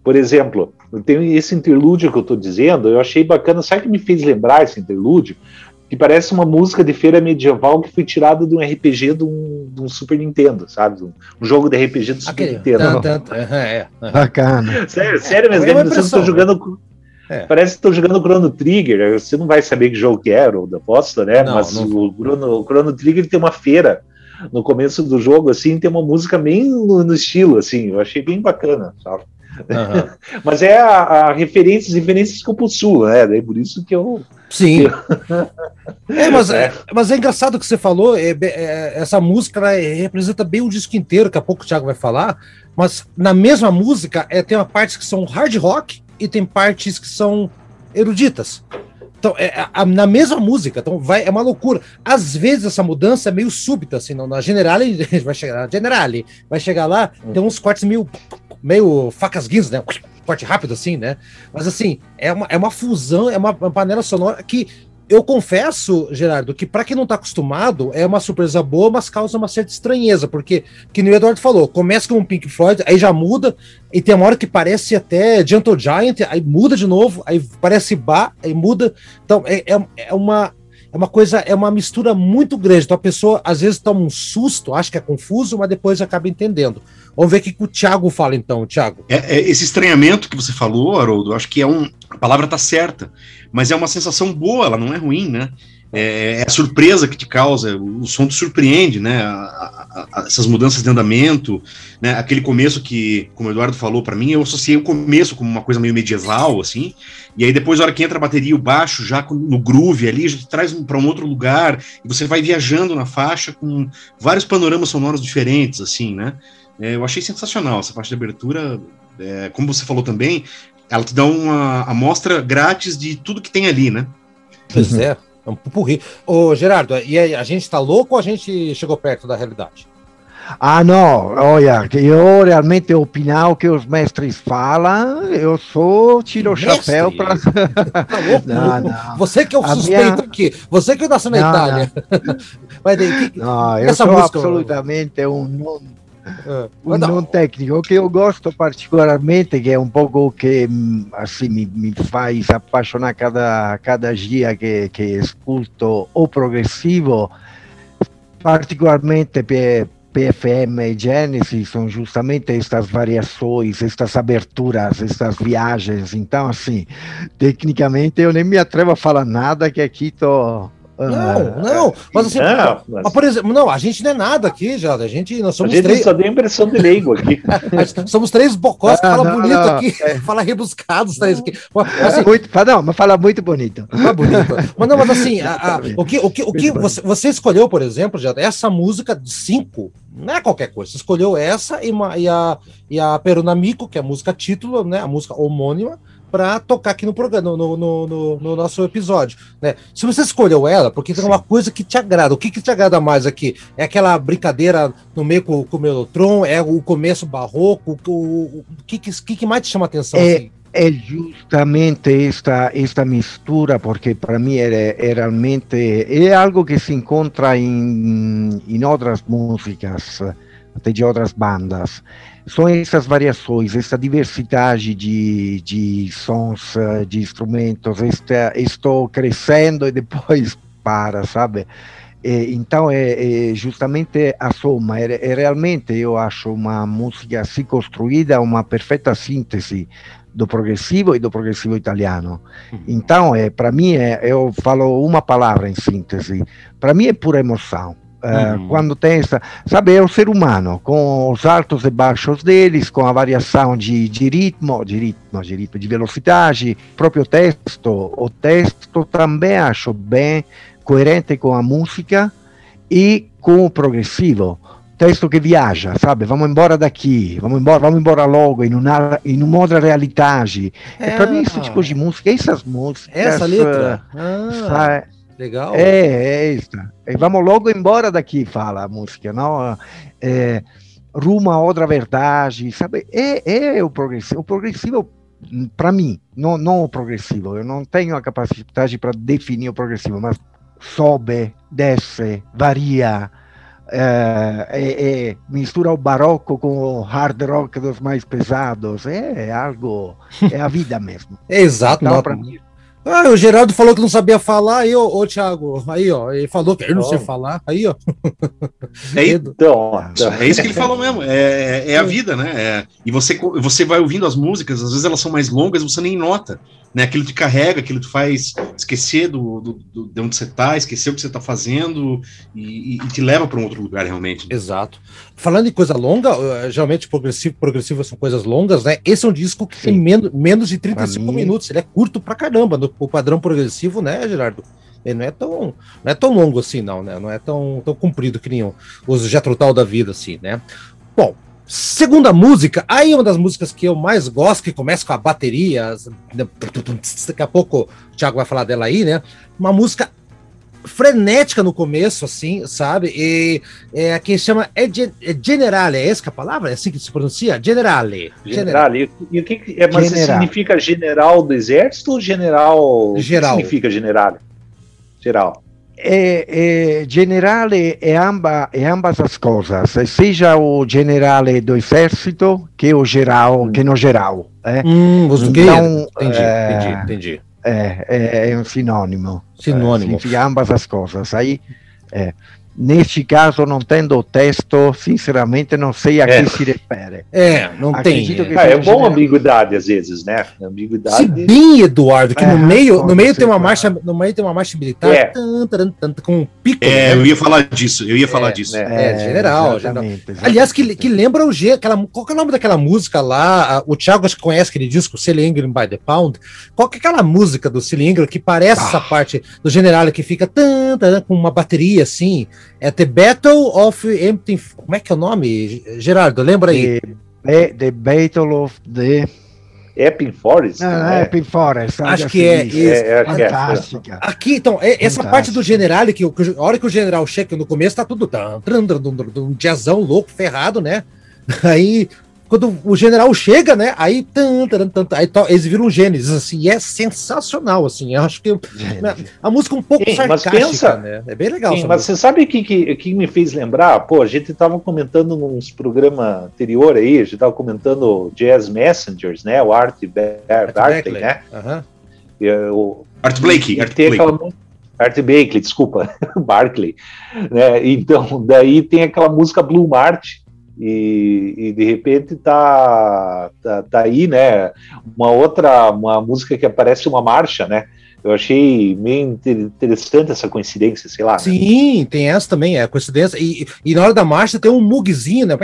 Por exemplo, eu tenho esse interlúdio que eu estou dizendo, eu achei bacana, sabe o que me fez lembrar esse interlúdio? Que parece uma música de feira medieval que foi tirada de um RPG de um, de um Super Nintendo, sabe? Um, um jogo de RPG do Super Aquele. Nintendo. tan, tan, é, é. Bacana. Sério, sério mesmo, é é, você impressão, tô jogando. É. Parece que estou jogando Chrono Trigger. Você não vai saber que jogo que era, ou da aposta, né? Não, Mas não. O, Chrono, o Chrono Trigger tem uma feira no começo do jogo, assim, tem uma música bem no, no estilo, assim. Eu achei bem bacana, sabe? Aham. Mas é a, a referência, as referências que eu possuo, né? Daí por isso que eu. Sim. É, mas, É. é, mas é engraçado o que você falou. é, é, essa música ela é- representa bem o disco inteiro, daqui a pouco o Thiago vai falar. Mas na mesma música é, tem uma partes que são hard rock e tem partes que são eruditas. Então, é, a- na mesma música, então vai, é uma loucura. Às vezes essa mudança é meio súbita, assim, não, na Generale, vai chegar, na Generale, vai chegar lá, tem uns cortes meio, meio facas guinzas, né? Corte rápido, assim, né? Mas assim, é uma, é uma fusão, é uma, uma panela sonora que eu confesso, Gerardo, que para quem não tá acostumado, é uma surpresa boa, mas causa uma certa estranheza, porque, que o Eduardo falou, começa com um Pink Floyd, aí já muda, e tem uma hora que parece até Gentle Giant, aí muda de novo, aí parece Bar, aí muda. Então, é, é, é uma. É uma coisa, é uma mistura muito grande. Então a pessoa às vezes toma um susto, acha que é confuso, mas depois acaba entendendo. Vamos ver o que, o Thiago fala então, Thiago. É, é, esse estranhamento que você falou, Haroldo, acho que é um. A palavra tá certa, mas é uma sensação boa, ela não é ruim, né? É, é a surpresa que te causa, o som te surpreende, né? A, a- a, essas mudanças de andamento, né? Aquele começo que, como o Eduardo falou para mim, eu associei o começo como uma coisa meio medieval, assim, e aí depois, na hora que entra a bateria o baixo, já no groove ali, já te traz para um outro lugar, e você vai viajando na faixa com vários panoramas sonoros diferentes, assim, né? É, eu achei sensacional essa faixa de abertura, é, como você falou também, ela te dá uma amostra grátis de tudo que tem ali, né? Pois é, é um pupurri. Ô, Gerardo, e aí, a gente tá louco ou a gente chegou perto da realidade? Ah, não, olha, eu realmente opinar o que os mestres falam, eu sou, tiro o chapéu para. Tá não, não. Você que é o a suspeito minha... aqui, você que nasceu na não, Itália. Não. Mas daí, que... não, eu Essa sou música... absolutamente um não. Um não técnico. O que eu gosto particularmente, que é um pouco o que assim, me, me faz apaixonar cada, cada dia que, que escuto o progressivo, particularmente per PFM e Genesis são justamente estas variações, estas aberturas, estas viagens. Então, assim, tecnicamente eu nem me atrevo a falar nada que aqui tô não, não, mas assim, é, mas... por exemplo, não, a gente não é nada aqui, já, a gente, nós somos a gente três... só tem impressão de leigo aqui. somos três bocós que falam bonito não, aqui, é. fala rebuscados, três aqui. Mas, assim, é muito, não, mas fala muito bonito. Fala bonito. Mas não, mas assim, a, a, o que, o que, o que você, você escolheu, por exemplo, já, essa música de cinco, não é qualquer coisa, você escolheu essa e, uma, e a, e a Perunamico, que é a música título, né, a música homônima, para tocar aqui no programa, no, no, no, no, nosso episódio. Né? Se você escolheu ela, porque tem uma coisa que te agrada, o que, que te agrada mais aqui? É aquela brincadeira no meio com, com o Melotron? É o começo barroco? O, o, o que, que, que mais te chama a atenção? É, assim? é justamente esta, esta mistura, porque para mim é, é realmente é algo que se encontra em, em outras músicas, até de outras bandas são essas variações, essa diversidade de, de sons, eh, de instrumentos, esta, estou crescendo e depois para, sabe? Então é, é, justamente a soma, é, é, realmente eu acho uma música assim construída, uma perfeita síntese do progressivo e do progressivo italiano. Uhum. Então, é, para mim, é, eu falo uma palavra em síntese, para mim é pura emoção. Uh, Quando tem essa, sabe, é o ser humano, com os altos e baixos deles, com a variação de, de ritmo, de ritmo, de ritmo, de velocidade, próprio texto, o texto também acho bem coerente com a música e com o progressivo. Texto que viaja, sabe? Vamos embora daqui, vamos embora, vamos embora logo, em uma, em uma outra realidade. É, para mim, esse tipo de música, essas músicas. Essa letra? Ah. Legal. É, é isso. E vamos logo embora daqui, fala a música, não? É, rumo a outra verdade, sabe? É, é o progressivo. O progressivo, para mim, não, não o progressivo, eu não tenho a capacidade para definir o progressivo, mas sobe, desce, varia, é, é, é, mistura o barroco com o hard rock dos mais pesados, é, algo, é a vida mesmo. É exato, então, para mim. Ah, o Geraldo falou que não sabia falar, aí, ô, ô Thiago, aí, ó, ele falou que ele não sabia falar, aí, ó. É, então, é isso que ele falou mesmo, é, é a vida, né? É, e você, você vai ouvindo as músicas, às vezes elas são mais longas, você nem nota né? Aquilo te carrega, aquilo te faz esquecer do, do, do de onde você está, esquecer o que você está fazendo e, e, te leva para um outro lugar realmente. Exato. Falando em coisa longa, uh, geralmente progressivo, progressivo são coisas longas, né? Esse é um disco que Sim. tem menos, menos de 35 minutos, ele é curto pra caramba, no, o padrão progressivo, né, Gerardo? Ele não é tão, não é tão longo assim, não, né? Não é tão, tão comprido que nem os Jetro da vida, assim, né? Bom, Segunda música, aí uma das músicas que eu mais gosto, que começa com a bateria, daqui a pouco o Thiago vai falar dela aí, né? Uma música frenética no começo, assim, sabe? E é, que chama é, é Generale, é essa que é a palavra? É assim que se pronuncia? Generale. Generale. E o que é, mas general. significa general do exército ou general? Geral. O que significa generale? Geral é, é, generale é, amba, é ambas as coisas, seja o generale do exército que o geral, que no geral. É. Hum, então, entendi, é, entendi, entendi. É, é, é, um sinônimo. Sinônimo. significa ambas as coisas. Aí, é. Neste caso, não tendo o texto, sinceramente, não sei a É. que se refere. É, não Acredito tem. é. Ah, é bom ambiguidade às vezes, né? Se Ambiguidade. bem, Eduardo, que É, no meio, no meio tem uma claro. marcha, no meio tem uma marcha militar É. tan, taran, tan, com um pico. É, né? eu ia falar disso, eu ia falar É, disso. É, general, exatamente, Aliás, que, que lembra o G, aquela, qual que é o nome daquela música lá? O Thiago acho que conhece aquele disco, England by the Pound. Qual que é aquela música do England que parece Ah. essa parte do general que fica tan, tan, com uma bateria assim? É The Battle of Empty. Como é que é o nome, Gerardo? Lembra aí? The, the Battle of the Epping Forest. Ah, né? Epic Forest. Acho que é assim. isso. É, é, que é. Fantástica. Aqui, então, é- essa Fantástico. parte do general, que, que a hora que o general chega no começo, tá tudo um jazzão louco, ferrado, né? Aí, quando o general chega, né? Aí, tan, tan, tan, aí to- eles viram Gênesis, assim, e é sensacional, assim. Eu acho que a música um pouco Sim, mas sarcástica, pensa- né? É bem legal. Sim, mas música. você sabe o que, que, que me fez lembrar? Pô, a gente estava comentando nos programas anterior aí, a gente estava comentando Jazz Messengers, né? O Art Bar- Barkley, né? E, o- Art Blake, e Art tem Blake. aquela mu- Art Blakely, desculpa, Barkley, né? Então, daí tem aquela música Blue Mart e, e de repente tá, tá tá aí, né? Uma outra, uma música que aparece uma marcha, né? Eu achei meio inter- interessante essa coincidência, sei lá. né? Sim, tem essa também, é coincidência. E, e na hora da marcha tem um mugzinho, né?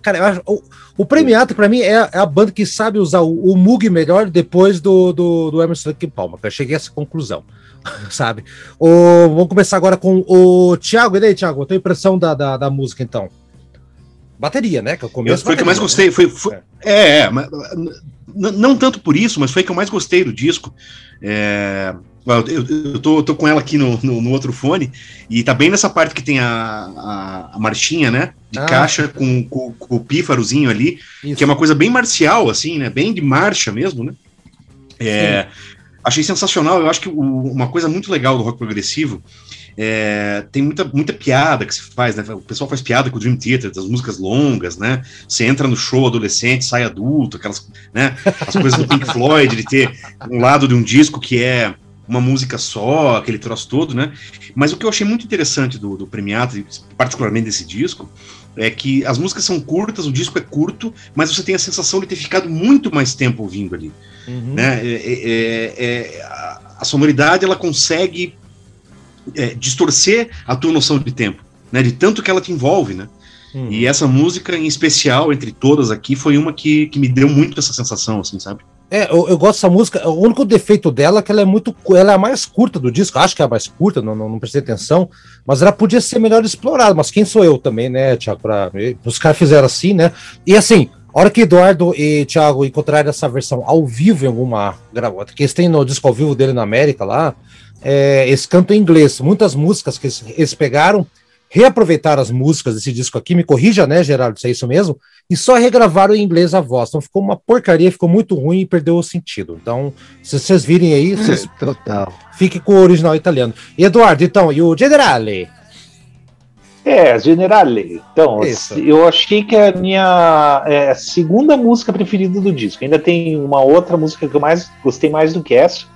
Cara, eu acho, o, o Premiato, pra mim, é, a- é a banda que sabe usar o, o mug melhor depois do, do, do Emerson Lake Palma. Eu cheguei a essa conclusão, sabe? O, vamos começar agora com o Thiago. E daí, Thiago, a tua impressão da, da, da música, então? Bateria, né? Que eu Eu- começo foi o que eu mais gostei. Foi, foi- é, é, mas, não tanto por isso, mas foi o que eu mais gostei do disco. É, eu, eu- eu tô, tô com ela aqui no, no, no outro fone, e tá bem nessa parte que tem a, a, a marchinha, né? De Ah. caixa com, com, com o pífarozinho ali, Isso. que é uma coisa bem marcial, assim, né? Bem de marcha mesmo, né? É, achei sensacional. Eu acho que o- uma coisa muito legal do rock progressivo é, tem muita, muita piada que se faz, né? O pessoal faz piada com o Dream Theater, das músicas longas, né? Você entra no show adolescente, sai adulto, aquelas, né? As coisas do Pink Floyd, de ter um lado de um disco que é uma música só, aquele troço todo, né? Mas o que eu achei muito interessante do, do Premiato, e particularmente desse disco, é que as músicas são curtas, o disco é curto, mas você tem a sensação de ter ficado muito mais tempo ouvindo ali Uhum. né? É- é- é- a, a sonoridade ela consegue é, distorcer a tua noção de tempo, né? De tanto que ela te envolve, né? Uhum. E essa música, em especial, entre todas aqui, foi uma que, que me deu muito essa sensação, assim, sabe? É, eu, eu gosto dessa música. O único defeito dela é que ela é muito. Ela é a mais curta do disco. Acho que é a mais curta, não, não, não prestei atenção. Mas ela podia ser melhor explorada. Mas quem sou eu também, né, Tiago? Pra... Os caras fizeram assim, né? E assim, a hora que Eduardo e Thiago encontraram essa versão ao vivo em alguma gravata, que eles têm no disco ao vivo dele na América lá, é, eles cantam em inglês. Muitas músicas que eles, eles pegaram, reaproveitaram as músicas desse disco aqui, me corrija, né, Geraldo, se é isso mesmo, e só regravaram em inglês a voz. Então ficou uma porcaria, ficou muito ruim e perdeu o sentido. Então, se vocês virem aí, vocês Total. fiquem com o original italiano. E Eduardo, então, e o Generale? É, Generale. Então, Isso. eu achei que é a minha é, segunda música preferida do disco. Ainda tem uma outra música que eu mais gostei mais do que essa.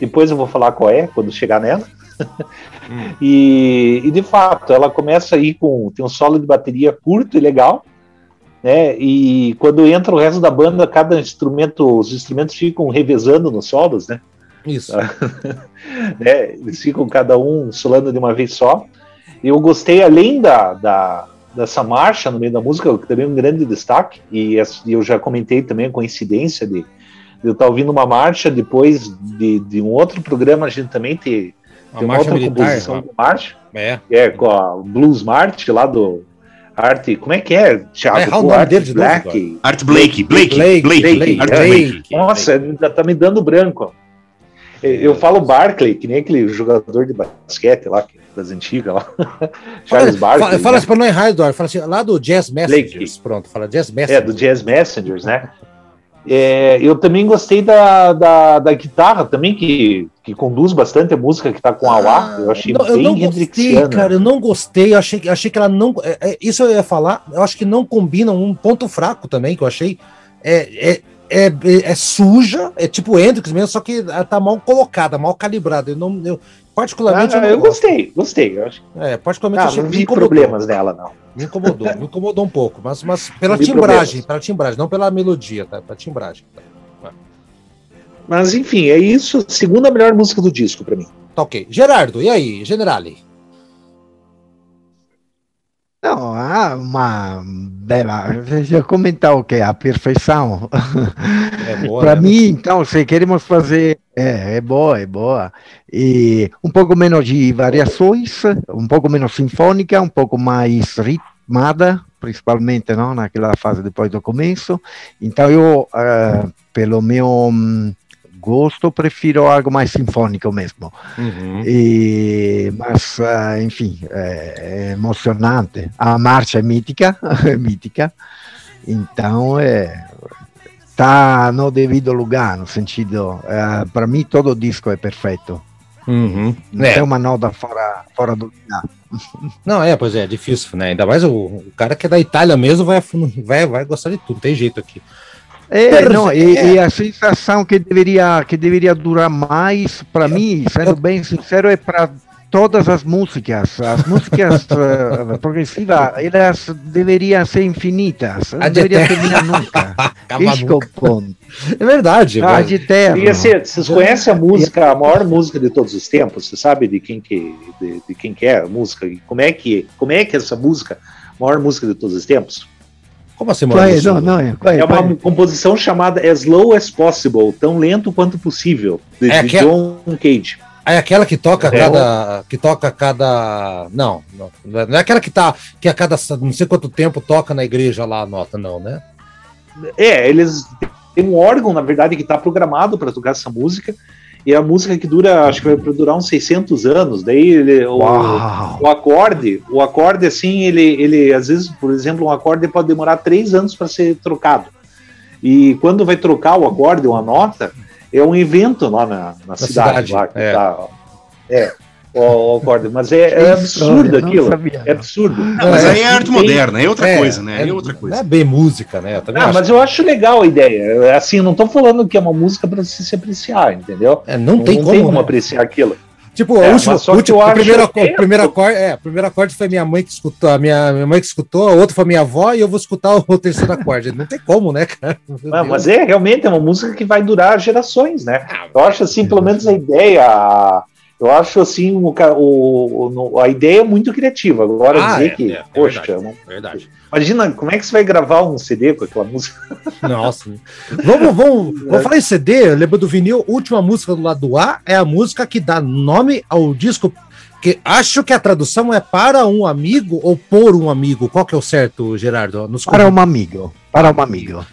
Depois eu vou falar qual é, quando chegar nela. e, e, de fato, ela começa aí com. Tem um solo de bateria curto e legal. Né? E quando entra o resto da banda, cada instrumento, os instrumentos ficam revezando nos solos, né? Isso. né? Eles ficam cada um solando de uma vez só. Eu gostei, além da, da, dessa marcha no meio da música, que também é um grande destaque, e eu já comentei também a coincidência de, de eu estar ouvindo uma marcha, depois de, de um outro programa a gente também ter, A ter uma outra militar. composição de marcha, É. é, com a Blues March lá do Arte. Como é que é, Thiago? É, o Art de novo, Black. Art Blake, Blake, Blake, Blake, Blake, Art Blake. Blake. Nossa, ainda tá me dando branco. ó. Eu falo Barkley, que nem aquele jogador de basquete lá, que- das antigas lá. Charles Fala, Barkley. fala, fala né? pra não errar, Eduardo. Fala assim, lá do Jazz Messengers. Blake. Pronto, fala Jazz É, Messengers. do Jazz Messengers, né? É, eu também gostei da, da, da guitarra também, que, que conduz bastante a música que tá com a Wah. Eu achei Ah, não, eu bem não gostei, cara. Eu não gostei. Eu achei, que- achei que ela não. é, é, isso eu ia falar. Eu acho que não combina. Um ponto fraco também que eu achei. É, é, é, é- é suja. É tipo Hendrix mesmo, só que ela tá mal colocada, mal calibrada. Eu não, eu, Particularmente. Ah, eu gosto. gostei, gostei. Eu acho É, particularmente ah, achei não vi problemas nela, não. Me incomodou, me incomodou um pouco, mas, mas pela timbragem, problemas. pela timbragem, não pela melodia, tá? Pela timbragem. Mas enfim, é isso. Segunda melhor música do disco pra mim. Tá ok. Gerardo, e aí, Generale? Não, há uma. Bela, já comentar o que? A perfeição. É Para né? mim, então, se queremos fazer. É, é boa, é boa. E um pouco menos de variações, um pouco menos sinfônica, um pouco mais ritmada, principalmente não, naquela fase depois do começo. Então, eu, eh, pelo meu hum, gosto, prefiro algo mais sinfônico mesmo. Uhum. E, mas, ah, enfim, é, é emocionante. A marcha é mítica, é mítica. Então, é, tá no devido lugar, no sentido, para mim todo disco é perfeito. Uhum. Não É, tem uma nota fora, fora do lugar. não, é, pois é, é difícil, né? Ainda mais o, o cara que é da Itália mesmo vai, vai, vai gostar de tudo, tem jeito aqui. É, não, e, é. e a sensação que deveria, que deveria durar mais, para mim, sendo bem sincero, é para todas as músicas. As músicas eh, progressivas, elas deveriam ser infinitas, não Ad deveriam eterno. terminar nunca. Isso é nunca. o ponto. É verdade. Ah, de eterno. E assim, vocês conhecem a música, a maior música de todos os tempos? Você sabe de quem que, de, de quem que é a música? E Como é que, como é que é essa música, a maior música de todos os tempos? Como assim, Qual é? mano? Não, não, é, qual é, É qual uma é? composição chamada As Slow as Possible, tão lento quanto possível, de, É de aquela- John Cage. É aquela que toca É. cada. Que toca cada. Não, não, não é aquela que tá. Que a cada não sei quanto tempo toca na igreja lá a nota, não, né? É, eles têm um órgão, na verdade, que está programado para tocar essa música. E a música que dura, acho que vai durar uns 600 anos. Daí ele, o, o acorde, o acorde assim, ele, ele às vezes, por exemplo, um acorde pode demorar três anos para ser trocado. E quando vai trocar o acorde, uma nota, é um evento lá na, na, cidade, cidade, lá que é. tá, é, o, o acorde. Mas é, é absurdo não aquilo. sabia, É absurdo. Não, mas É, aí é arte tem- moderna, é outra É, coisa, né? é- É, outra Não coisa. é bem música, né? Eu Ah, acho. mas eu acho legal a ideia. Assim, eu não tô falando que é uma música para você se apreciar, entendeu? É, não, tem não como. tem como né? apreciar aquilo. Tipo, É, o último, último- o acho primeiro, o primeiro acorde, é, o primeiro acorde foi minha mãe que escutou, a minha, minha mãe que escutou, a outra foi minha avó e eu vou escutar o, terceiro acorde. Não tem como, né, cara? Meu Ah, mas é realmente é uma música que vai durar gerações, né? Eu acho assim, pelo menos a ideia. Eu acho assim, o, o, o- a ideia é muito criativa. Agora Ah, dizer é, que, é, é poxa, verdade. não- Verdade. imagina como é que você vai gravar um CD com aquela música. Nossa. vamos, vamos, vamos falar em CD, eu lembro do vinil, última música do lado A é a música que dá nome ao disco, que acho que a tradução é para um amigo ou por um amigo. Qual que é o certo, Gerardo? Nos Para um amigo, para um amigo.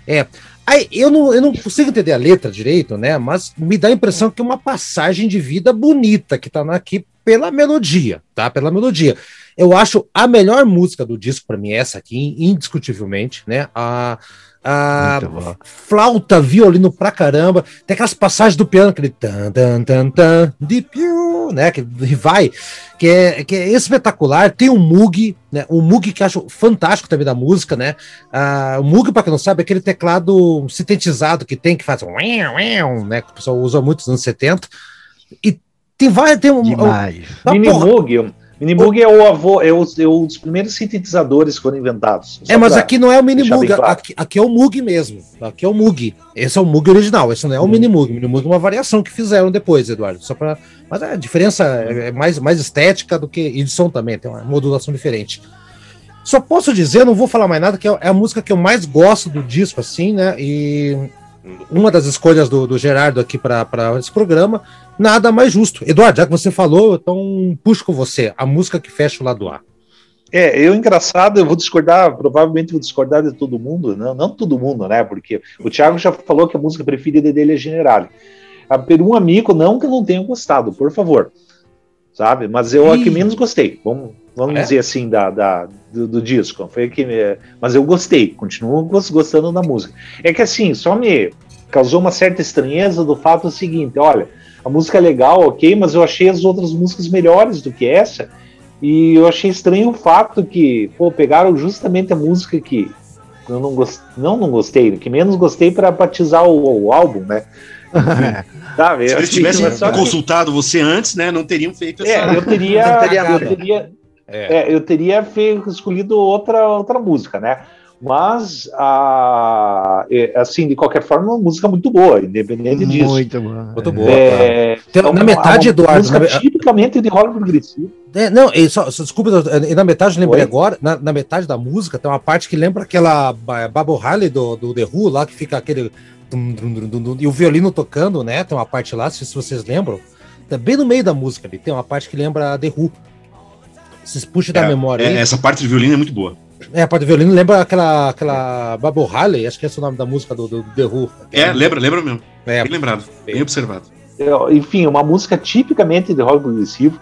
Aí, eu não, eu não consigo entender a letra direito, né? Mas me dá a impressão que é uma passagem de vida bonita que tá aqui pela melodia, tá? Pela melodia. Eu acho a melhor música do disco para mim é essa aqui, indiscutivelmente, né? A, a Muito bom. flauta, violino pra caramba, tem aquelas passagens do piano, aquele tan tan tan tan, de piu, né? Que vai, que é, que é espetacular. Tem o Moog, né? O Moog que eu acho fantástico também da música, né? Ah, o Moog, para quem não sabe, é aquele teclado sintetizado que tem, que faz um né? Que o pessoal usa muito nos anos 70. E tem várias. Tem um, Demais. uma porra- Minimoog. Minimoog é o avô, é, o, é um dos primeiros sintetizadores que foram inventados. É, mas pra- aqui não é o Mini bem claro. aqui, aqui é o Moog mesmo. Aqui é o Moog. Esse é o Moog original, esse não é o Uhum. Mini Moog. O Mini Moog é uma variação que fizeram depois, Eduardo. Só para, mas a diferença é é mais, mais estética do que e som também, tem uma modulação diferente. Só posso dizer, não vou falar mais nada, que é é a música que eu mais gosto do disco, assim, né? E uma das escolhas do, do Gerardo aqui para esse programa, nada mais justo. Eduardo, já que você falou, então puxo com você a música que fecha o lado A. É, eu engraçado, eu vou discordar, provavelmente vou discordar de todo mundo, não, não todo mundo, né? Porque o Thiago já falou que a música preferida dele é Generale. A Per um amigo, não que eu não tenha gostado, por favor. Sabe? Mas eu a que Ih. menos gostei. Vamos, vamos É? dizer assim, da, da- do, do disco. Foi que mas eu gostei, continuo gos- gostando da música. É que assim, só me causou uma certa estranheza do fato seguinte: olha, a música é legal, ok, mas eu achei as outras músicas melhores do que essa. E eu achei estranho o fato que, pô, pegaram justamente a música que eu não gostei, não, não gostei, que menos gostei para batizar o, o álbum, né? Sabe? Se Eu eles acho tivessem que- consultado você antes, né, não teriam feito essa. É, eu teria, Não teria eu teria, É. é, eu teria fe- escolhido outra, outra música, né? Mas, a, é, assim, de qualquer forma, é uma música muito boa, independente disso. Muito bom. Muito boa. É, Tem- é na metade, uma Eduardo, música na- tipicamente de rock progressivo. É, não, e só, só- desculpa, e na metade eu lembrei Oi? agora, na, na metade da música tem uma parte que lembra aquela ba- Bubble Harley do, do The Who, lá que fica aquele. dum, dum, dum, dum, e o violino tocando, né? Tem uma parte lá, se, se vocês lembram. Tá bem no meio da música ali, tem uma parte que lembra The Who. Vocês puxam da É, memória é, aí. essa parte do violino é muito boa. É, a parte do violino lembra aquela, aquela Bubble Harley, acho que esse é o nome da música do, do The Who. É, lembra, lembra mesmo. É, Bem lembrado, bem observado. Enfim, uma música tipicamente de rock progressivo.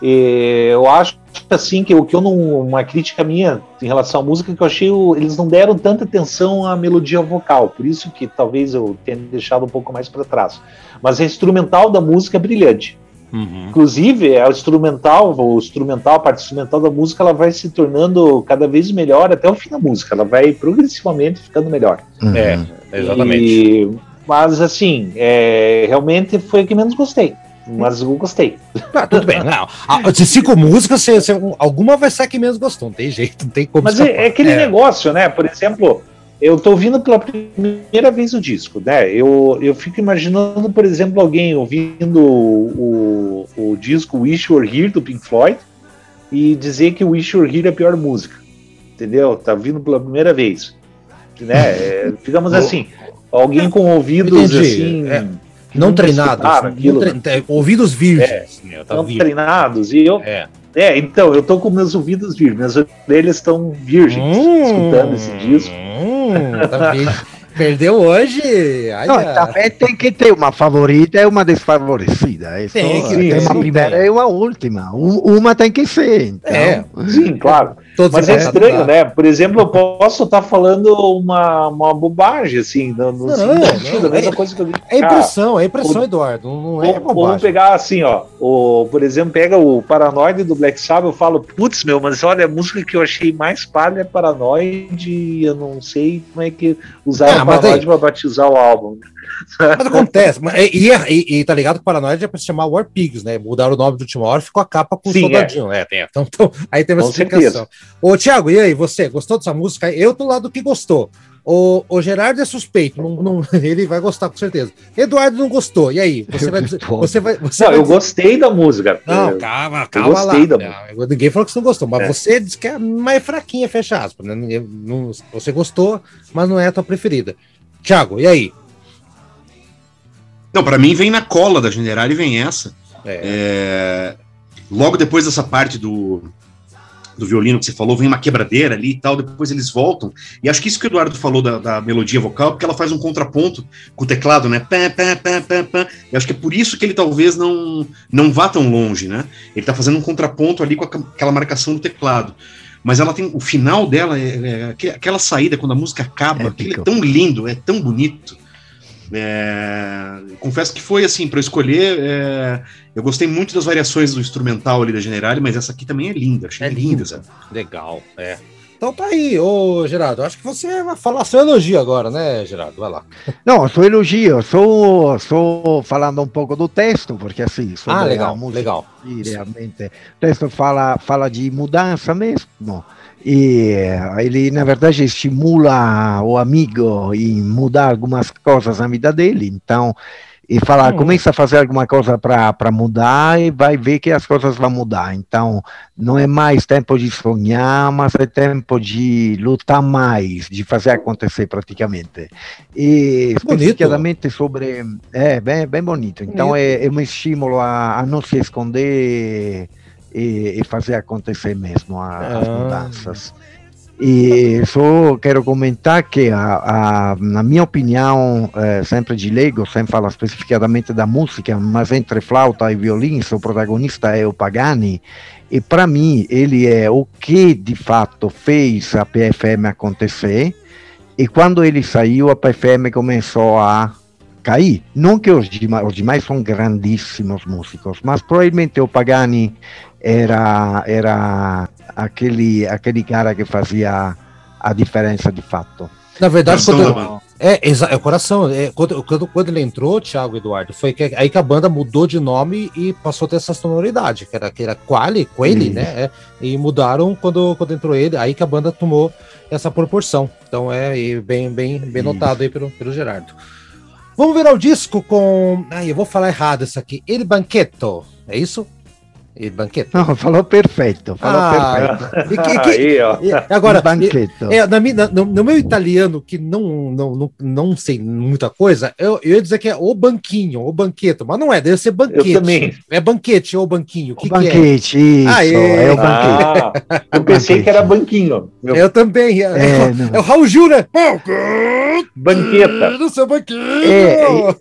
Eu acho assim que o que eu não uma crítica minha em relação à música é que eu achei eles não deram tanta atenção à melodia vocal, por isso que talvez eu tenha deixado um pouco mais para trás. Mas a instrumental da música é brilhante. Inclusive, a instrumental, o instrumental, a parte instrumental da música, ela vai se tornando cada vez melhor até o fim da música. Ela vai progressivamente ficando melhor. Uhum. É, exatamente. E- mas assim, é, realmente foi a que menos gostei. Mas eu gostei. Ah, tudo bem. Não, a- de cinco músicas, você, você- alguma vai ser a que menos gostou, não tem jeito, não tem como. Mas é, é aquele negócio, né? Por exemplo, eu tô ouvindo pela primeira vez o disco, né? Eu, eu fico imaginando, por exemplo, alguém ouvindo o, o, o disco Wish You Were Here do Pink Floyd e dizer que Wish You Were Here é a pior música. Entendeu? Tá vindo pela primeira vez. Né? É, digamos assim, alguém com ouvidos assim. é. não treinados. não tre- é, ouvidos virgens. meu, tá não virgem. treinados. E eu, É. É, então, eu tô com meus ouvidos virgens, minhas orelhas estão virgens escutando esse disco. Hum, tá? Perdeu hoje. Ai, Não, também tem que ter uma favorita e uma desfavorecida. Isso, Tem que- tem sim, uma sim, primeira tem. e uma última. Um- Uma tem que ser. Então. É. Sim, claro. Todos Mas é estranho, tá? né? Por exemplo, eu posso estar falando uma, uma bobagem, assim, no, no Não, não, sentido, a mesma é- coisa que eu disse. É impressão, é impressão, o- Eduardo. Não, não Ou, é ou vamos bobagem. pegar assim, ó. O, por exemplo, pega o Paranoide do Black Sabbath, eu falo, putz, meu, mas olha, a música que eu achei mais palha é Paranoide, eu não sei como é que usaram Ah, Paranoide para batizar o álbum. Mas acontece. Mas, e, e, e tá ligado que o Paranoide é pra se chamar War Pigs, né? Mudaram o nome do última hora ficou a capa com o Sim, soldadinho. É, tem. Então, então, aí teve essa explicação. Ô, Thiago, e aí, você? Gostou dessa música? Eu tô lá do que gostou. O, o Gerardo é suspeito, não, não- ele vai gostar com certeza. Eduardo não gostou. E aí? Você vai. Você vai você Não, vai eu dizer- gostei da música. Não, Eu- calma, calma gostei lá. da Não, Ninguém falou que você não gostou, mas É. você disse que é mais fraquinha, fecha aspas. Né? Ninguém- não- você gostou, mas não é a tua preferida. Thiago, e aí? Não, pra mim vem na cola da General e vem essa. É, É, logo depois dessa parte do, do violino que você falou, vem uma quebradeira ali e tal, depois eles voltam. E acho que isso que o Eduardo falou da, da melodia vocal, porque ela faz um contraponto com o teclado, né? Pá, pá, pá, pá, pá. E acho que é por isso que ele talvez não, não vá tão longe, né? Ele tá fazendo um contraponto ali com aquela marcação do teclado. Mas ela tem. O final dela é, é aque- aquela saída, quando a música acaba, Épico. aquilo é tão lindo, é tão bonito. É, confesso que foi assim, para escolher. é, eu gostei muito das variações do instrumental ali da Generale, mas essa aqui também é linda, achei É linda. sabe? legal, é. Então tá aí, ô Gerardo. Acho que você vai falar seu elogio agora, né, Gerardo? Vai lá. Não, só elogio, só, só falando um pouco do texto, porque assim, sobre Ah, a legal, música legal. Realmente. O texto fala, fala de mudança mesmo. E eh, ele, na verdade, estimula o amigo em mudar algumas coisas na vida dele. Então, e fala, Hum. começa a fazer alguma coisa para mudar e vai ver que as coisas vão mudar. Então, não é mais tempo de sonhar, mas é tempo de lutar mais, de fazer acontecer praticamente. E Bonito. especificamente sobre. É, bem, bem bonito. Então, Bonito. é, é um estímulo a, a não se esconder e, e fazer acontecer mesmo a- as Ah. mudanças. E só quero comentar que, a, a, na minha opinião, eh, sempre de leigo, sem falar especificadamente da música, mas entre flauta e violino, o protagonista é o Pagani, e para mim ele é o que de fato fez a PFM acontecer, e quando ele saiu, a PFM começou a cair. Não que os demais, os demais são grandíssimos músicos, mas provavelmente o Pagani era, era aquele, aquele cara que fazia a diferença de fato. Na verdade, quando, é, é o coração. É, quando, quando, quando ele entrou, Thiago Eduardo, foi que, aí que a banda mudou de nome e passou a ter essa sonoridade, que era, que era Quali, Quayle, Isso. né? é, e mudaram quando, quando entrou ele, aí que a banda tomou essa proporção. Então é e bem, bem, bem notado aí pelo, pelo Gerardo. Vamos ver o disco com. Ai, eu vou falar errado isso aqui. Il Banquetto, é isso? Il Banquetto. Não, falou perfeito, falou Ah, perfeito. E que- que- Aí, ó. e- agora, banqueto. é, na na- no, no meu italiano, que não, não, não, não sei muita coisa, eu, eu ia dizer que é o banquinho, o banqueto, mas não é, deve ser banquete. Eu também. É banquete ou banquinho, o que, o que é? banquete, isso, Aê. é o banquete. Ah, eu pensei que era banquinho. Meu, Eu também. É, É, não. é o Raul Jura. Banqueta. No seu banquinho. É, Não,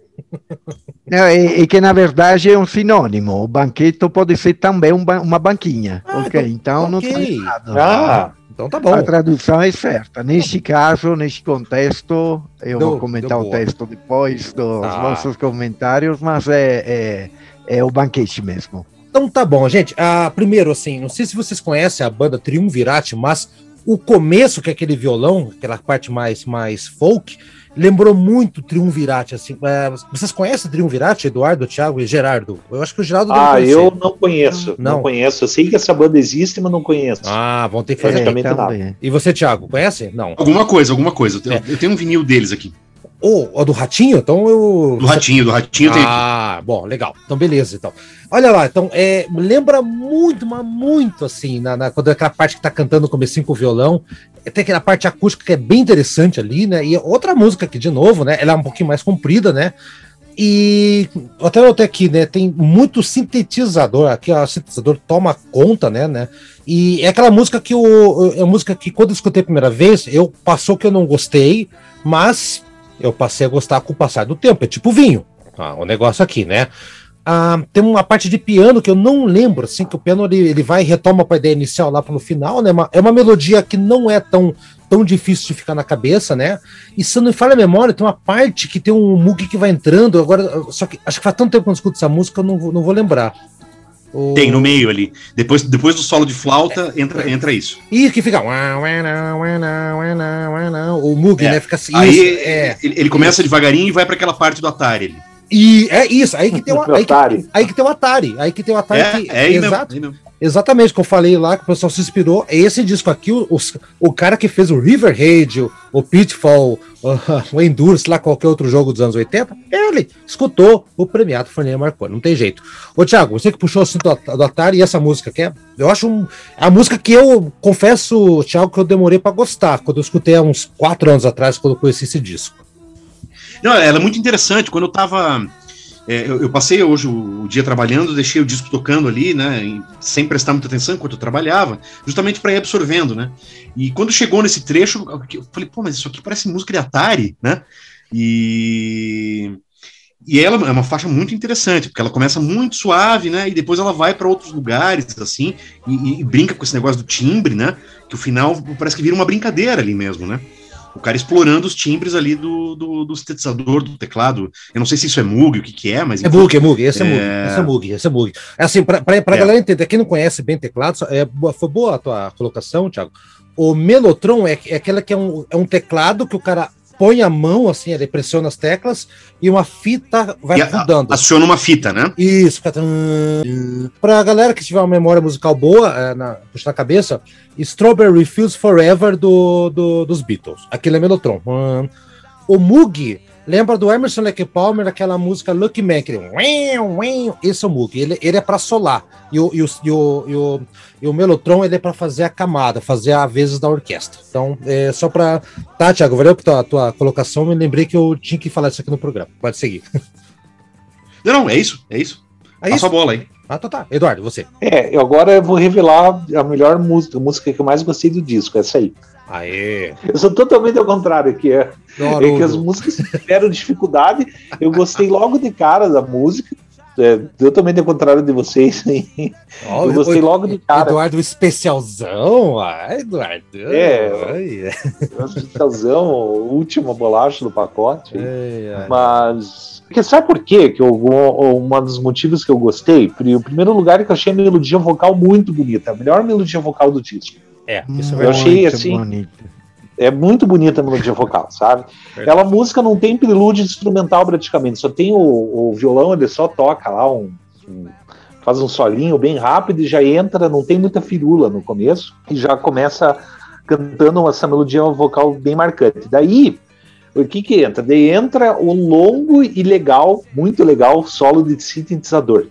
é, é que na verdade é um sinônimo. O banquete pode ser também um ba- uma banquinha. Ah, ok, então, não ok. está errado. Ah, Então tá bom. A tradução é certa. Neste caso, neste contexto, eu Deu- vou comentar o boa. texto depois dos Ah. vossos comentários, mas é, é, é o banquete mesmo. Então tá bom, gente. Ah, primeiro, assim, não sei se vocês conhecem a banda Triunvirate, mas o começo, que é aquele violão, aquela parte mais, mais folk, lembrou muito Triunvirate, assim. É, vocês conhecem Triunvirate, Eduardo, Thiago e Gerardo? Eu acho que o Gerardo ah, conhecer. eu não conheço. Não. Não. conheço. Eu sei que essa banda existe, mas não conheço. Ah, vão ter que fazer. É, também também. E você, Thiago, conhece? Não. Alguma coisa, alguma coisa. Eu, É. eu tenho um vinil deles aqui. Ou o do Ratinho? Então eu. Do Ratinho, do Ratinho tem. Ah, bom, legal. Então, beleza. Então, olha lá. Então, é, lembra muito, mas muito assim, na, na- quando é aquela parte que tá cantando no comecinho com o violão. Tem aquela parte acústica que é bem interessante ali, né? E outra música aqui, de novo, né? Ela é um pouquinho mais comprida, né? E até até aqui, né? Tem muito sintetizador. Aqui, ó, o sintetizador toma conta, né? né? E é aquela música que o. É música que quando eu escutei a primeira vez, eu passou que eu não gostei, mas eu passei a gostar com o passar do tempo. É tipo vinho. Ah, o negócio aqui, né? Ah, tem uma parte de piano que eu não lembro, assim, que o piano ele, ele vai e retoma para a ideia inicial lá para o final, né? É uma melodia que não é tão, tão difícil de ficar na cabeça, né? E se eu não falha a memória, tem uma parte que tem um Moog que vai entrando, agora, só que acho que faz tanto tempo que eu não escuto essa música, eu não, não vou lembrar. O- Tem no meio ali. Depois, depois do solo de flauta, entra, entra isso. E que fica. O Moog, É. né? Fica assim. Aí isso, é. ele, ele começa devagarinho e vai para aquela parte do Atari. ali. E é isso, aí que tem o aí que, Atari. aí que tem o Atari. Aí que tem o Atari. É, que, é mesmo, exato. aí mesmo. Exatamente, que eu falei lá, que o pessoal se inspirou. É Esse disco aqui, o, o cara que fez o River o, o Pitfall, o, o Endurance, lá qualquer outro jogo dos anos 80, ele escutou o premiado Forneia Marconi, não tem jeito. Ô Thiago, você que puxou o assunto do, Atari e essa música que é, eu acho um, é a música que eu confesso, Thiago, que eu demorei pra gostar, quando eu escutei há uns quatro anos atrás, quando eu conheci esse disco. Não, ela é muito interessante. Quando eu tava. É, eu, eu passei hoje o, o dia trabalhando, deixei o disco tocando ali, né? sem prestar muita atenção enquanto eu trabalhava, justamente para ir absorvendo, né? E quando chegou nesse trecho, eu falei, pô, mas isso aqui parece música de Atari, né? E. E ela é uma faixa muito interessante, porque ela começa muito suave, né? E depois ela vai para outros lugares, assim, e, e- e brinca com esse negócio do timbre, né? Que o final parece que vira uma brincadeira ali mesmo, né? O cara explorando os timbres ali do, do, do sintetizador, do teclado. Eu não sei se isso é Moog, o que que é, mas... É Moog, é Moog, esse é, É. Moog, esse é Moog, esse é Moog. É assim, pra, pra, pra É. galera entender, quem não conhece bem teclado, é, foi boa a tua colocação, Thiago. O Melotron é, é aquela que é um, é um teclado que o cara põe a mão, assim, ele pressiona as teclas e uma fita vai E a- rodando. Aciona uma fita, né? Isso, fica. Pra galera que tiver uma memória musical boa, é, na, puxa na cabeça, Strawberry Fields Forever do, do- dos Beatles. Aquele é Melotron. Hum. O Moog lembra do Emerson Lake Palmer, aquela música Lucky Man, aquele. Esse é o Moog. Ele, ele é pra solar. E o, e, o, e, o, e, o, e o Melotron ele é pra fazer a camada, fazer a vezes da orquestra. Então, é só pra. Tá, Thiago, valeu pela tua, tua colocação. Me lembrei que eu tinha que falar isso aqui no programa. Pode seguir. Não, não, é isso, é isso. É Passa isso? a bola aí. Ah, tá, tá. Eduardo, você. É, eu agora eu vou revelar a melhor música, a música que eu mais gostei do disco, essa aí. Aê! Eu sou totalmente ao contrário, que é, é que as músicas tiveram dificuldade. Eu gostei logo de cara da música, é, totalmente ao contrário de vocês. Ó, eu gostei logo de cara. Eduardo especialzão. Ai, Eduardo. É. Ai, Hospitalzão, última bolacha do pacote. ai, ai. Mas. Porque sabe por quê? Que eu, um dos motivos que eu gostei? O primeiro lugar é que eu achei a melodia vocal muito bonita. A melhor melodia vocal do disco. É, isso é Eu achei Muito assim- bonito. É muito bonita a melodia vocal, sabe? Aquela música não tem prelúdio instrumental praticamente, só tem o, o violão, ele só toca lá um, um, faz um solinho bem rápido e já entra, não tem muita firula no começo e já começa cantando essa melodia vocal bem marcante. Daí, o que que entra? Daí entra o longo e legal, muito legal, solo de sintetizador.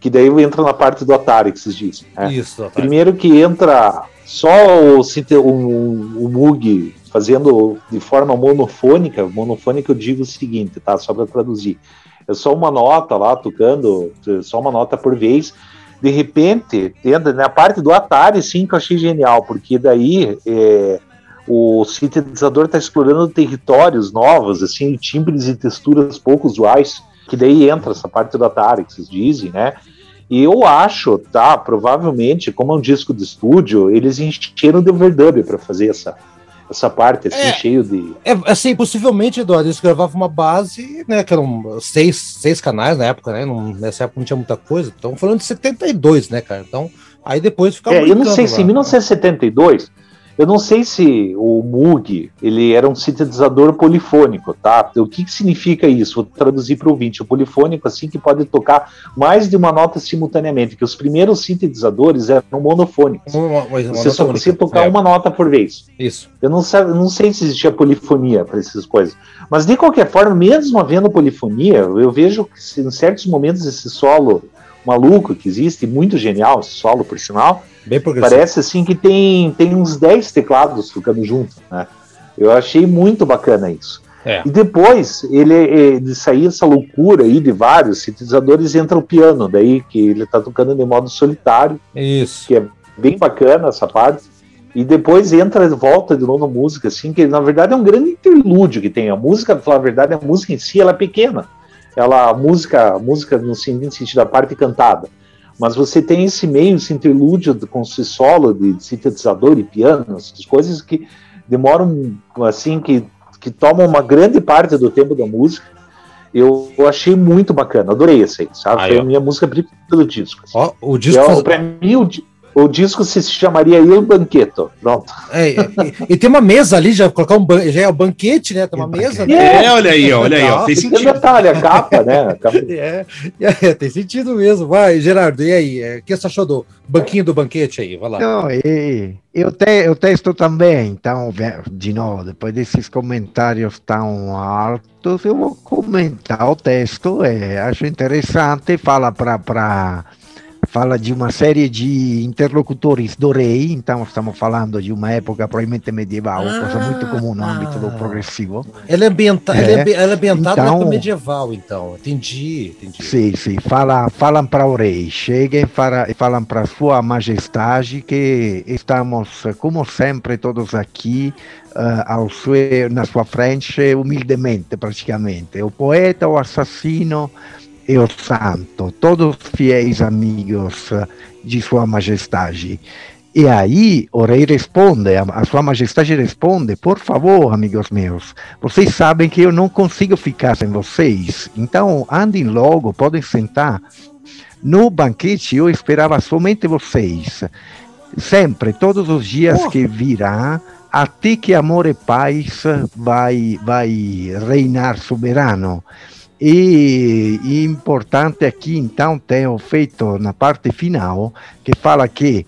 Que daí entra na parte do Atari, que vocês dizem. Né? Isso, Atari. Primeiro que entra só o, o, o Moog fazendo de forma monofônica, monofônica eu digo o seguinte, tá? Só para traduzir. É só uma nota lá, tocando, só uma nota por vez. De repente, entra na parte do Atari, sim, que eu achei genial, porque daí é, o sintetizador está explorando territórios novos, assim, timbres e texturas pouco usuais, que daí entra essa parte do Atari, que vocês dizem, né? E eu acho, tá, provavelmente, como é um disco de estúdio, eles encheram de overdub para fazer essa, essa parte, assim, É. cheio de. É, assim, possivelmente, Eduardo, eles gravavam uma base, né, que eram seis, seis canais na época, né, não- nessa época não tinha muita coisa, então falando de 72, né, cara, então, aí depois ficava É, eu não sei se lá. em 1972, eu não sei se o Moog ele era um sintetizador polifônico, tá? O que, que significa isso? Vou traduzir para o ouvinte. O polifônico, assim, que pode tocar mais de uma nota simultaneamente, que os primeiros sintetizadores eram monofônicos. Uma- uma- Você só conseguia tocar É, uma nota por vez. Isso. Eu não, sei, não sei se existia polifonia para essas coisas. Mas, de qualquer forma, mesmo havendo polifonia, eu vejo que em certos momentos esse solo maluco que existe, muito genial, esse solo, por sinal. Parece assim que tem, tem uns 10 teclados tocando junto, né? Eu achei muito bacana isso. É. E depois, ele, de sair essa loucura aí de vários sintetizadores, entra o piano, daí que ele tá tocando de modo solitário, Isso. que é bem bacana essa parte. E depois entra, volta de novo a música, assim, que na verdade é um grande interlúdio que tem. A música, pra falar a verdade, a música em si ela é pequena. Ela, a música, a música no sentido sentido da parte cantada. Mas você tem esse meio, esse interlúdio com esse solo de sintetizador e piano, essas coisas que demoram, assim, que, que tomam uma grande parte do tempo da música. Eu, eu achei muito bacana, adorei essa aí, sabe? Aí, Foi a minha música preferida do disco. assim. Ó, o disco. ó, faz- pra mim, o, di- o disco se chamaria Il Banqueto. Pronto. É, e, e tem uma mesa ali, já colocar um ban- já é o banquete, né? Tem uma mesa, né? É. É, olha aí, olha aí, ó. Fez Tem sentido. detalhe, a capa, né? A capa- É, é, tem sentido mesmo. Vai, Gerardo, e aí? É, O que você achou do banquinho do banquete aí? Vai lá. Não, e, e o, te, o texto também, então, de novo, depois desses comentários tão altos, eu vou comentar o texto, é, acho interessante, fala para fala de uma série de interlocutores do rei, então estamos falando de uma época provavelmente medieval, coisa muito comum no âmbito do Ah. progressivo. Ela é, ambienta, É. ela é, ambi- ela é ambientada na Então- época medieval, então. Entendi, entendi. Sim, sim, fala, falam para o rei, cheguem para, e falam para sua majestade que estamos, eh, como sempre, todos aqui eh, ao sue- na sua frente, humildemente, praticamente. O poeta, o assassino e o santo, todos fiéis amigos de sua majestade. E aí o rei responde, a, sua majestade responde, por favor, amigos meus, vocês sabem que eu não consigo ficar sem vocês, então andem logo, podem sentar. No banquete eu esperava somente vocês, sempre, todos os dias que virá, até que amor e paz vai, vai reinar soberano. E, e importante aqui, então, tenho feito na parte final, que fala que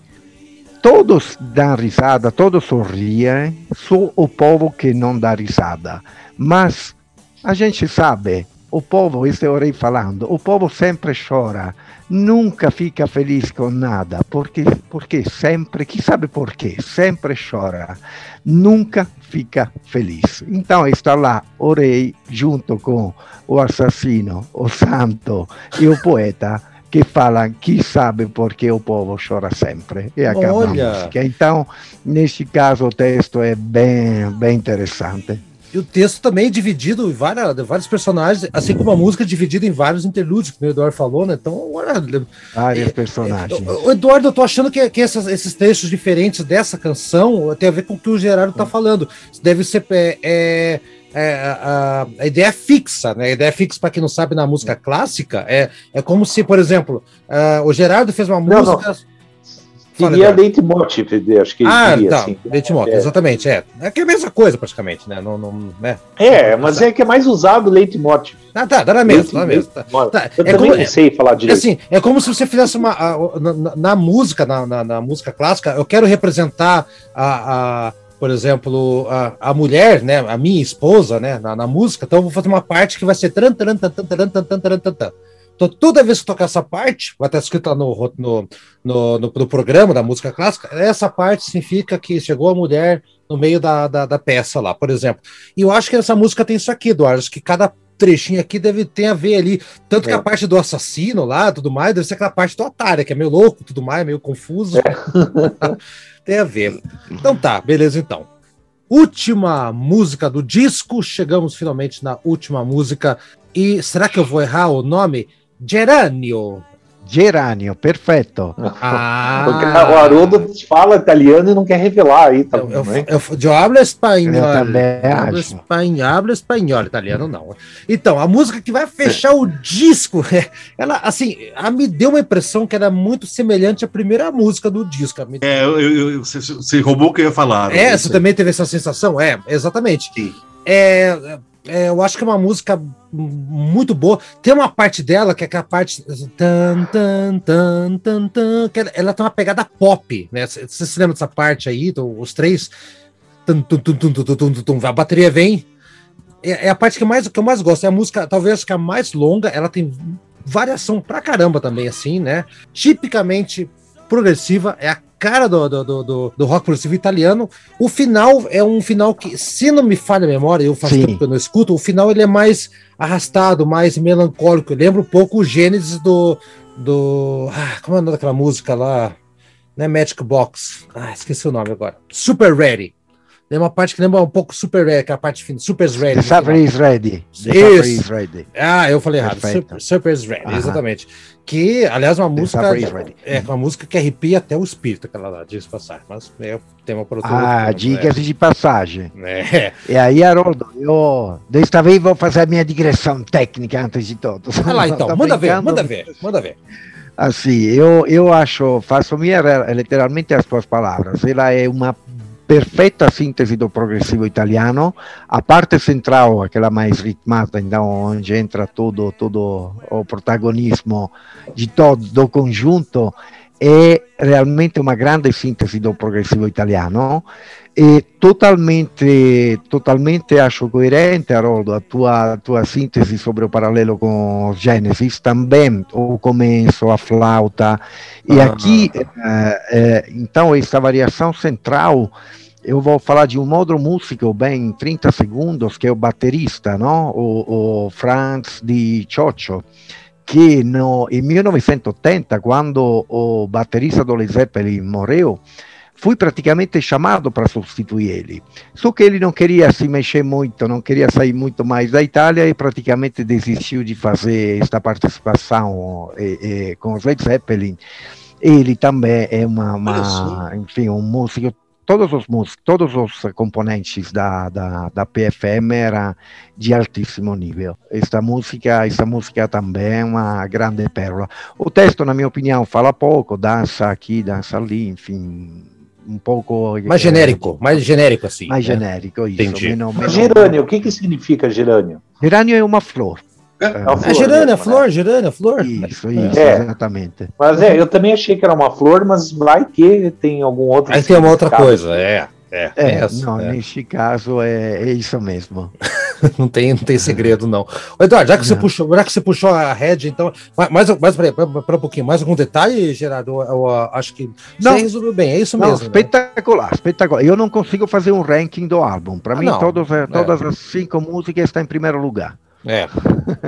todos dão risada, todos sorriem, só o povo que não dá risada. Mas a gente sabe, o povo, este é o rei falando, o povo sempre chora, nunca fica feliz com nada, porque, porque sempre, que sabe por quê? Sempre chora, nunca fica feliz. Então está lá o rei junto com o assassino, o santo e o poeta que falam que sabe porque o povo chora sempre. E acaba Olha. a música. Então, neste caso, o texto é bem, bem interessante. E o texto também é dividido em várias, vários personagens, assim como a música é dividida em vários interlúdios, como o Eduardo falou, né? Então, olha, Vários É, personagens. O Eduardo, eu tô achando que, que essas- esses trechos diferentes dessa canção tem a ver com o que o Gerardo tá falando. Deve ser é, é, é, a, a ideia fixa, né? A ideia fixa, para quem não sabe, na música clássica, é, é como se, por exemplo, ah, o Gerardo fez uma Não, música. Fala, Queria Eduardo. leitmotiv, acho que Ah, queria, tá. assim. É. exatamente, é. É que é a mesma coisa, praticamente, né? Não, não, né? É, mas é que é mais usado leitmotiv. Ah, tá, dá na mesma, dá na mesma. Tá. Tá, Eu é também como- não sei falar direito. assim, é como se você fizesse uma. a- na, na- música, na, na- na música clássica, eu quero representar a. a- por exemplo, a, a mulher, né, a minha esposa, né, na, na música, então eu vou fazer uma parte que vai ser tran, tran, tan, tan, taran, tan, tan, taran, tan, tan. Então, toda vez que tocar essa parte, vai estar escrito lá no, no, no, no, no programa da música clássica, essa parte significa que chegou a mulher no meio da, da, da peça lá, por exemplo. E eu acho que essa música tem isso aqui, Eduardo, acho que cada trechinho aqui deve ter a ver ali, tanto que É. a parte do assassino lá, tudo mais, deve ser aquela parte do Atari, que é meio louco, tudo mais, meio confuso. tem a ver. Então tá, beleza então. Última música do disco, chegamos finalmente na última música. E será que eu vou errar o nome? Geranio. Geranio, perfetto. Ah, Porque o Haroldo fala italiano e não quer revelar aí, tá Eu, eu, né? eu, eu hablo espanhol. Eu também hablo acho. espanhol, hablo espanhol, italiano não. Então, a música que vai fechar o disco, ela, assim, me deu uma impressão que era muito semelhante à primeira música do disco. É, eu, eu- eu- você, você roubou o que eu ia falar. É, Isso você também teve essa sensação? É, exatamente. Sim. É, é, eu acho que é uma música muito boa. Tem uma parte dela que é aquela parte. Tan, tan, tan, tan, tan, que ela tem uma pegada pop, né? Você se lembra dessa parte aí, do, os três? Tum, tum, tum, tum, tum, tum, tum, a bateria vem. É, é, a parte que, mais, que eu mais gosto. É a música, talvez que é a mais longa, ela tem variação pra caramba também, assim, né? Tipicamente progressiva, é a cara do, do, do, do- rock progressivo italiano. O final é um final que, se não me falha a memória, eu faço Sim. tempo que eu não escuto, o final ele é mais arrastado, mais melancólico. Lembra um pouco o Gênesis do. do ah, como é o nome daquela música lá? Não é Magic Box. Ah, esqueci o nome agora. Super Ready. Tem uma parte que lembra um pouco Super Ready, que é a parte final. Super Ready. The Suffer is ready. The Isso. Ready. Ah, eu falei errado. Super, Super Ready, Aham. exatamente. Que, aliás, é uma The música. É, uma música que arrepia até o espírito, aquela lá, diz passar. Mas é tema para outro Ah, dicas de passagem. né? É. E aí, Haroldo, eu desta vez vou fazer a minha digressão técnica antes de tudo. Vai lá então, Tô manda ver, manda ver, manda ver. Assim, eu, eu acho, faço minha literalmente as tuas palavras. Ela é uma perfeita síntese do progressivo italiano. A parte central, aquela mais ritmada, então, onde entra todo, todo o protagonismo de todo, do conjunto, é realmente uma grande síntese do progressivo italiano. E totalmente, totalmente acho coerente, Haroldo, a tua, a tua síntese sobre o paralelo com Genesis, também o começo, a flauta, e Ah. aqui, eh, eh, então, essa variação central, eu vou falar de um outro músico, bem, em 30 segundos, que é o baterista, não? o, o Franz Di Cioccio, que no, em 1980, quando o baterista do Led Zeppelin morreu, fui praticamente chamado para substituir ele. Só que ele não queria se mexer muito, não queria sair muito mais da Itália e praticamente desistiu de fazer esta participação eh, eh, com os Led Zeppelin. Ele também é uma, uma enfim, um músico. Todos os músicos, todos os componentes da, da, da PFM eram de altíssimo nível. Esta música, esta música também é uma grande pérola. O texto, na minha opinião, fala pouco, dança aqui, dança ali, enfim, um pouco. Mais eh, genérico, mais genérico assim. mais né? genérico, isso. Entendi. menos- Mas menos- Gerânio, o que, que significa gerânio? Gerânio é uma flor. É uma É flor gerânia, mesmo, flor, gerânia, flor. Isso, isso, É. exatamente. Mas é, eu também achei que era uma flor, mas vai que tem algum outro. Aí tem uma outra coisa, é. É, É, essa, não, é. neste caso é, é isso mesmo. não tem, não tem segredo, não. Ô, Eduardo, já que, você puxou, já que você puxou a Red, então. ma- Mais, mais peraí, pera- pera um pouquinho, mais algum detalhe, Gerardo? Eu, eu, uh, acho que Não. você resolveu bem, é isso Não, mesmo. né? espetacular, espetacular. Eu não consigo fazer um ranking do álbum. Para Ah, mim, não. todos, eh, É. todas as cinco músicas estão em primeiro lugar. É,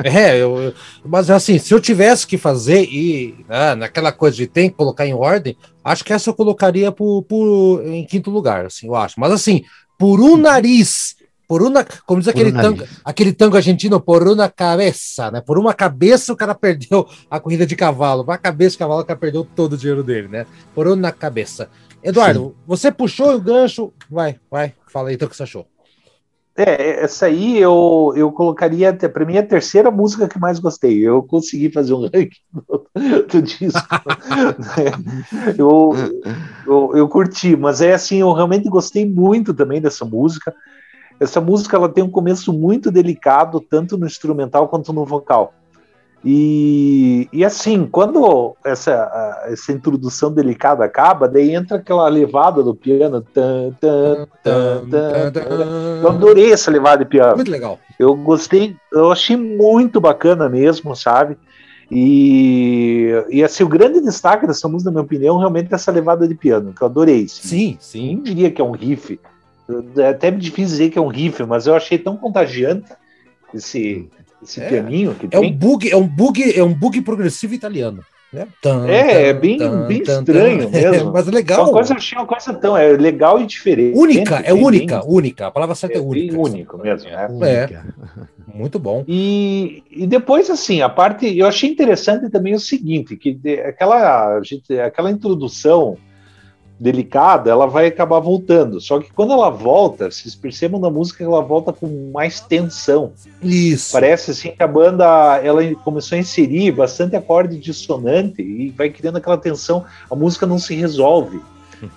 é eu, mas assim, se eu tivesse que fazer e ah, naquela coisa de tem que colocar em ordem, acho que essa eu colocaria por, por- em quinto lugar, assim, eu acho. Mas assim, por um nariz, por uma, como diz aquele um tango, aquele tango argentino, por uma cabeça, né? Por uma cabeça o cara perdeu a corrida de cavalo, uma cabeça de cavalo o cara perdeu todo o dinheiro dele, né? Por uma cabeça. Eduardo, você puxou o gancho, vai, vai, fala aí então o que você achou. É, essa aí eu, eu colocaria, para mim, a terceira música que mais gostei. Eu consegui fazer um ranking. do disco. eu, eu, eu curti, mas é assim, eu realmente gostei muito também dessa música. Essa música ela tem um começo muito delicado, tanto no instrumental quanto no vocal. E, e assim, quando essa, essa introdução delicada acaba, daí entra aquela levada do piano. Tan, tan, tan. Eu adorei essa levada de piano. Muito legal. Eu gostei, eu achei muito bacana mesmo, sabe? E, e assim, o grande destaque dessa música, na minha opinião, realmente é essa levada de piano, que eu adorei. Sim, sim. Nem diria que é um riff. É até difícil dizer que é um riff, mas eu achei tão contagiante esse, esse É. pianinho que É um tem. bug, é um bug, é um bug progressivo italiano. Né? Tan, É, é tan, bem- tan, bem tan, estranho tan. mesmo. Mas é É legal. uma coisa, eu achei uma coisa tão é legal e diferente. Única, é bem- única, única. A palavra certa é, É bem única. único mesmo, né? Única. Muito bom. E, e depois, assim, a parte. Eu achei interessante também o seguinte: que de- aquela, gente, aquela introdução delicada, ela vai acabar voltando. Só que quando ela volta, vocês percebam na música que ela volta com mais tensão. Isso. Parece assim que a banda ela começou a inserir bastante acorde dissonante e vai criando aquela tensão. A música não se resolve.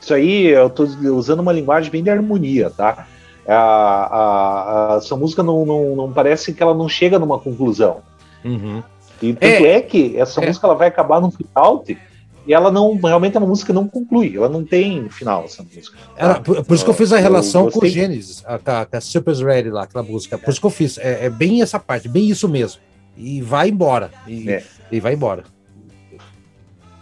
Isso aí eu estou usando uma linguagem bem de harmonia, tá? A, a- a- essa música não, não, não parece que ela não chega numa conclusão. Uhum. E tanto é, que essa É. música ela vai acabar num final e ela não realmente é uma música que não conclui, ela não tem final essa música. Era, por, por isso que eu fiz a Eu relação com o. Gênesis, a, a, Super Ready lá, aquela música. Por isso que eu fiz. É, é bem essa parte, bem isso mesmo. E vai embora. E, É. e vai embora.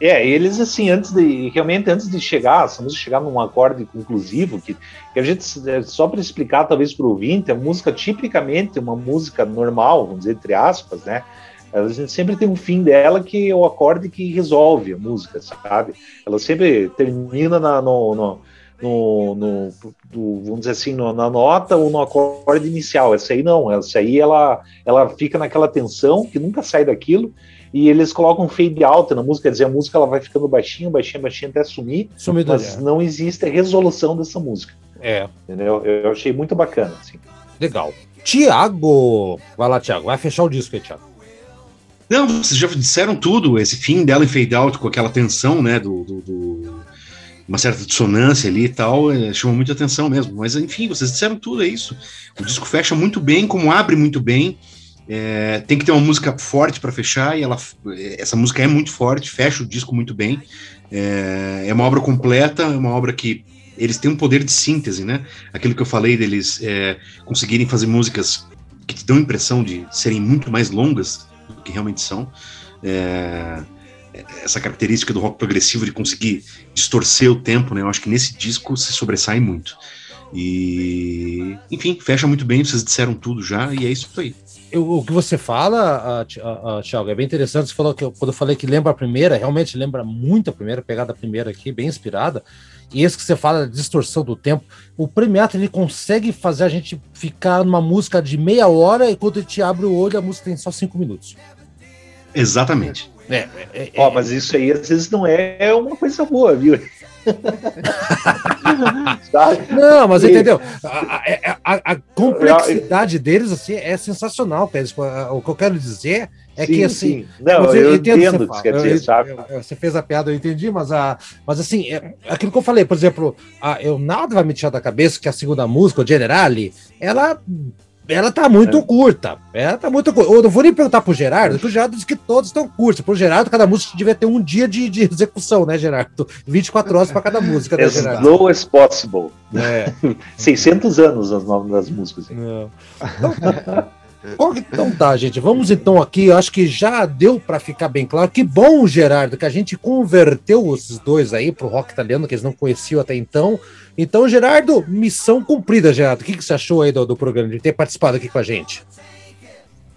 É, eles assim, antes de realmente antes de chegar, essa música chegar num acorde conclusivo, que, que a gente é, só para explicar talvez para o ouvinte, a música tipicamente uma música normal, vamos dizer entre aspas, né? A gente sempre tem um fim dela que é o acorde que resolve a música, sabe? Ela sempre termina na, no, no, no, no- do- vamos dizer assim, no- na nota ou no acorde inicial. Essa aí não, essa aí ela, ela fica naquela tensão que nunca sai daquilo e eles colocam fade out na música, quer dizer, a música ela vai ficando baixinho, baixinho, baixinho até sumir, Sumido mas não existe a resolução dessa música, É, entendeu? Eu achei muito bacana, assim. legal. Tiago! Vai lá, Tiago. Vai fechar o disco aí, Tiago. Não, vocês já disseram tudo, esse fim dela em fade out com aquela tensão, né, do, do- do- uma certa dissonância ali e tal, é, chama muita atenção mesmo. Mas enfim, vocês disseram tudo, é isso. O disco fecha muito bem, como abre muito bem. é, tem que ter uma música forte para fechar e ela, essa música é muito forte, fecha o disco muito bem. É, é uma obra completa, é uma obra que eles têm um poder de síntese, né? Aquilo que eu falei deles é, conseguirem fazer músicas que te dão a impressão de serem muito mais longas que realmente são. É, essa característica do rock progressivo de conseguir distorcer o tempo, né? Eu acho que nesse disco se sobressai muito. E, enfim, fecha muito bem, vocês disseram tudo já, e é isso aí. Eu- o que você fala, Thiago, é bem interessante. Você falou que quando eu falei que lembra a primeira, realmente lembra muito a primeira, pegada primeira aqui, bem inspirada. E esse que você fala, distorção do tempo, o Premiato ele consegue fazer a gente ficar numa música de meia hora e quando a gente abre o olho, a música tem só cinco minutos. Exatamente. É, é, Ó, mas isso aí às vezes não é uma coisa boa, viu? Não, mas entendeu? A, a- a- a complexidade deles assim, é sensacional, Pérez. O que eu quero dizer é que Sim, assim. sim. Não, eu, que entendo o que fala. você quer Eu- dizer, eu- sabe? eu- Você fez a piada, eu entendi, mas, a, mas assim, é, aquilo que eu falei, por exemplo, a, eu nada vai me tirar da cabeça que a segunda música, o Generali, ela, ela tá muito É. curta. Ela tá muito curta. Eu não vou nem perguntar pro Gerardo, porque o Gerardo diz que todos estão curtos. Pro Gerardo, cada música devia ter um dia de, de execução, né, Gerardo? 24 horas para cada música, né, As Gerardo? slow as possible. É. 600 anos os nomes das músicas. Não. Então, então tá, gente. Vamos então aqui. Acho que já deu para ficar bem claro. Que bom, Gerardo, que a gente converteu esses dois aí pro rock italiano, que eles não conheciam até então. Então, Gerardo, missão cumprida, Gerardo. O que, que você achou aí do, do programa, de ter participado aqui com a gente?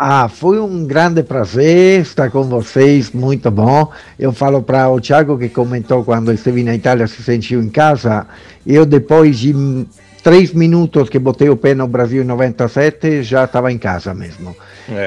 Ah, foi um grande prazer estar com vocês, muito bom. Eu falo para o Thiago que comentou quando esteve na Itália se sentiu em casa. Eu depois de três minutos que botei o pé no Brasil em 97 já estava em casa mesmo.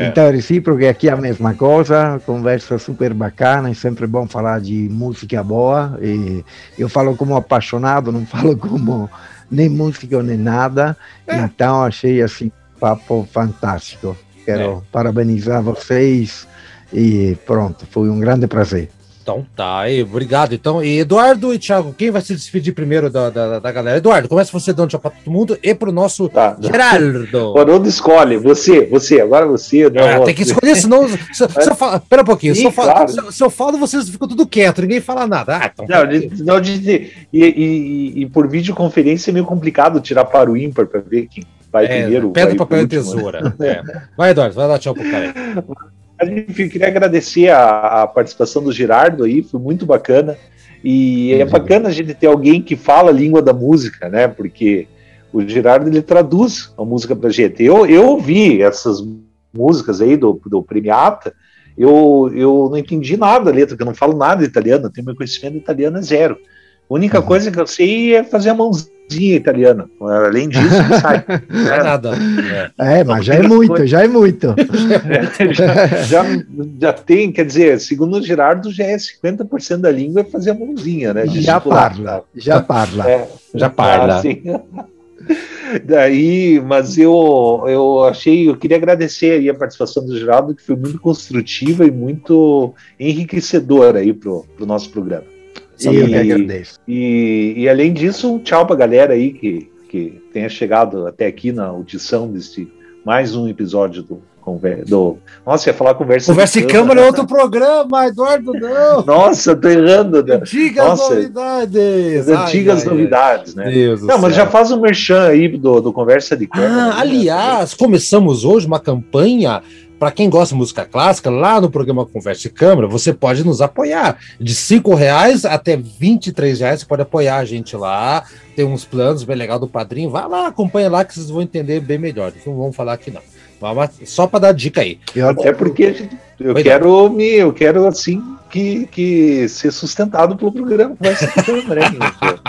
Então é recíproco, é aqui a mesma coisa, conversa super bacana, é sempre bom falar de música boa. E eu falo como apaixonado, não falo como nem músico nem nada. Então achei assim papo fantástico. Quero parabenizar vocês E pronto, foi um grande prazer. Então tá, aí, obrigado. Então, e Eduardo e Thiago, quem vai se despedir primeiro da, da, da galera? Eduardo, começa você dando tchau pra todo mundo e pro nosso Tá. Gerardo. O Haroldo escolhe, você, você, agora você. Não, É, tem que escolher, senão. Se, se eu falo, pera um pouquinho, se eu, falo, claro. se, se eu falo, vocês ficam tudo quieto, ninguém fala nada. Ah, então. Não, de- não, de- e, e- e por videoconferência é meio complicado tirar para o ímpar para ver quem vai É, primeiro. pedra, vai papel e né? tesoura. É. Vai, Eduardo, vai dar tchau pro cara eu queria agradecer a, a participação do Girardo aí, foi muito bacana. E é bacana a gente ter alguém que fala a língua da música, né? Porque o Girardo ele traduz a música pra gente. Eu, eu ouvi essas músicas aí do, do Premiata, eu, eu não entendi nada da letra, porque eu não falo nada italiano, tenho meu conhecimento italiano é zero. A única Uhum. coisa que eu sei é fazer a mãozinha italiana. Além disso, não sai. Não é nada. É. É, mas já é muito, já é muito. já, já, já tem, quer dizer, segundo o Gerardo, já é 50% da língua é fazer a mãozinha, né? Já parla, já parla. É, Já parla. Ah, sim. Daí, mas eu, eu achei, eu queria agradecer aí a participação do Geraldo, que foi muito construtiva e muito enriquecedora aí pro, pro nosso programa. Eu que agradeço. E, e além disso, um tchau pra galera aí que, que tenha chegado até aqui na audição desse mais um episódio do, do Nossa, ia falar conversa Conversa de em câmara é outro programa, Eduardo, não. Nossa, eu tô errando, né? Antigas Nossa, novidades. As antigas Ai, ai, ai. novidades, né? Deus Não, mas céu. já faz um merchan aí do, do Conversa de Câmara. Ah, né? aliás, começamos hoje uma campanha para quem gosta de música clássica, lá no programa Conversa e Câmara, você pode nos apoiar. De cinco reais até 23 reais, você pode apoiar a gente lá. Tem uns planos bem legal do padrinho. Vai lá, acompanha lá que vocês vão entender bem melhor. Não vamos falar aqui, não. Só para dar dica aí. Eu, Até porque eu quero me, eu quero assim que, que ser sustentado pelo programa Conversa de Câmara?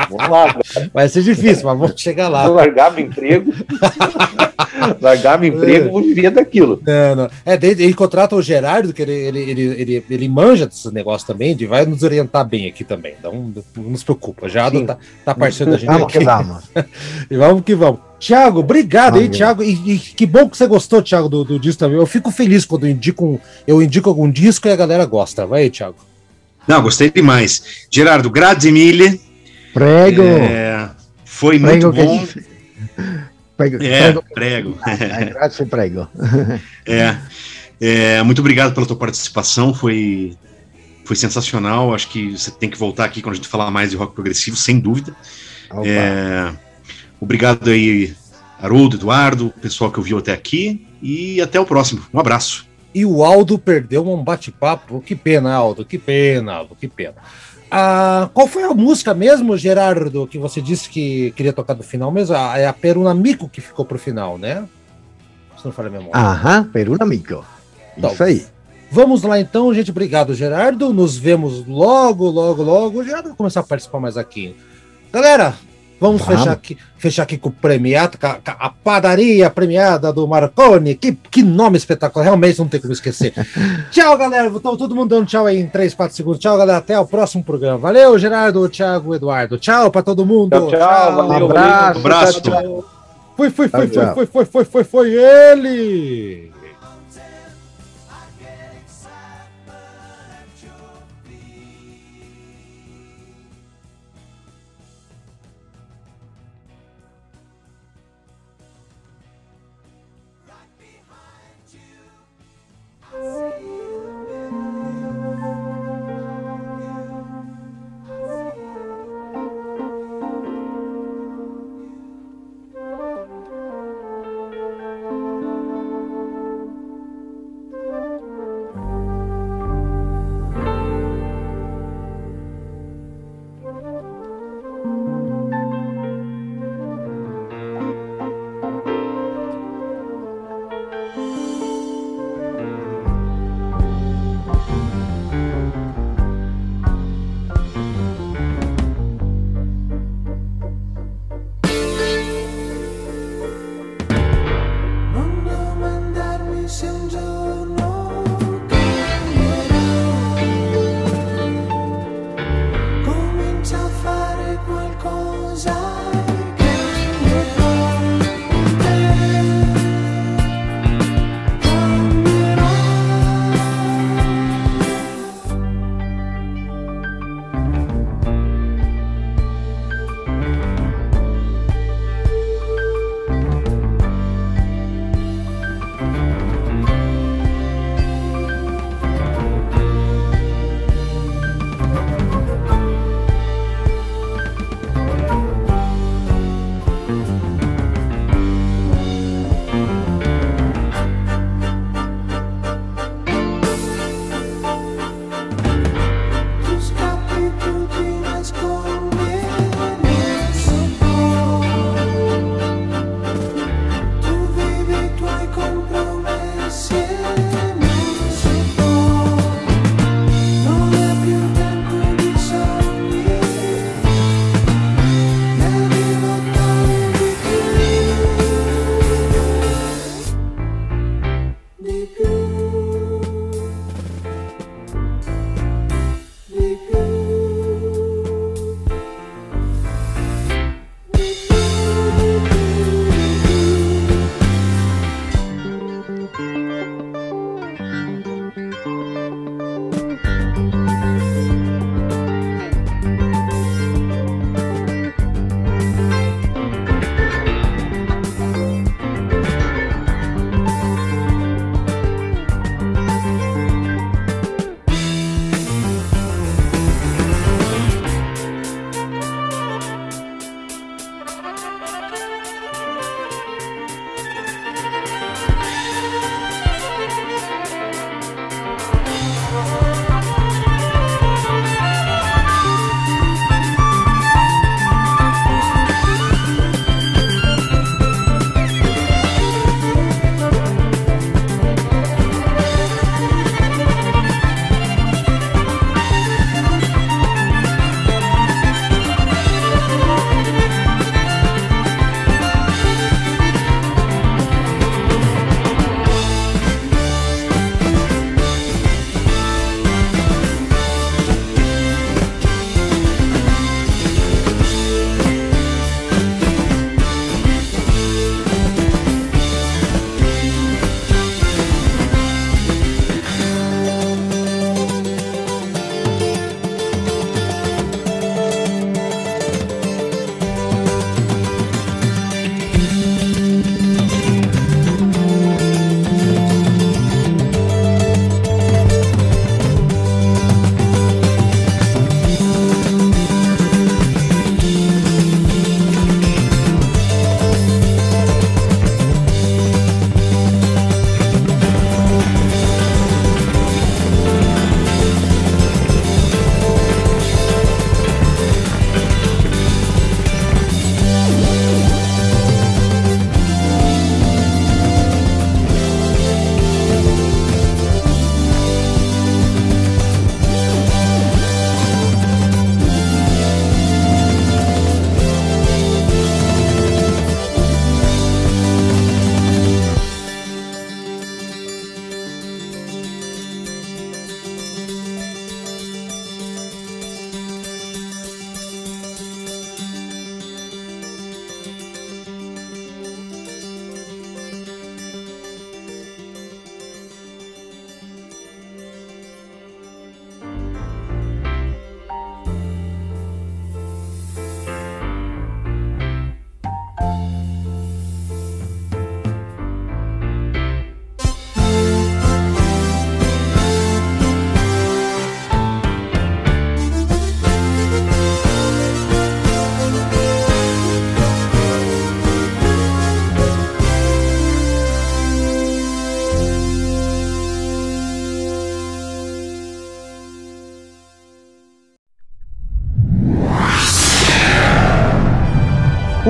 Vamos lá, Vai ser difícil, mas vamos chegar lá. vou largar meu emprego. largar meu emprego, vou viver daquilo. Não, não. É, daí ele contrata o Gerardo, que ele, ele, ele, ele, ele manja desses negócios também, de vai nos orientar bem aqui também. Então, não se preocupa. O Gerardo Sim. tá, tá parceiro da gente vamos que aqui. vamos. E vamos que vamos. Tiago, obrigado aí. Tiago. E, e que bom que você gostou, Tiago, do, do disco também. Eu fico feliz quando eu indico, um- eu indico algum disco e a galera gosta. Vai aí, Tiago. Não, gostei demais. Gerardo, grazie mille. Prego, É, foi prego muito bom. Prego, É, prego. prego. Grazie, prego. É, é, muito obrigado pela tua participação, foi, foi sensacional. Acho que você tem que voltar aqui quando a gente falar mais de rock progressivo, sem dúvida. É, obrigado aí, Haroldo, Eduardo, o pessoal que ouviu até aqui, e até o próximo. Um abraço. E o Aldo perdeu um bate-papo. Que pena, Aldo. Que pena, Aldo. Que pena. Ah, qual foi a música mesmo, Gerardo, que você disse que queria tocar no final mesmo? Ah, É a Perunamico que ficou pro final, né? Se não falha a memória. Aham, per un amigo. Então, Isso aí. Vamos lá então, gente. Obrigado, Gerardo. Nos vemos logo, logo, logo. O Gerardo vai começar a participar mais aqui. Galera, vamos, Vamos. Fechar, aqui, fechar aqui com o premiado, com a, com a padaria premiada do Marconi. Que, que nome espetacular, realmente não tem como esquecer. tchau, galera. Então, todo mundo dando tchau aí em 3, 4 segundos. Tchau, galera. Até o próximo programa. Valeu, Gerardo, Thiago, Eduardo. Tchau pra todo mundo. Tchau, tchau. Valeu, abraço, valeu. abraço. Tchau, tchau. Foi, foi, foi, Tchau, foi, tchau. foi, foi, foi, foi, foi ele.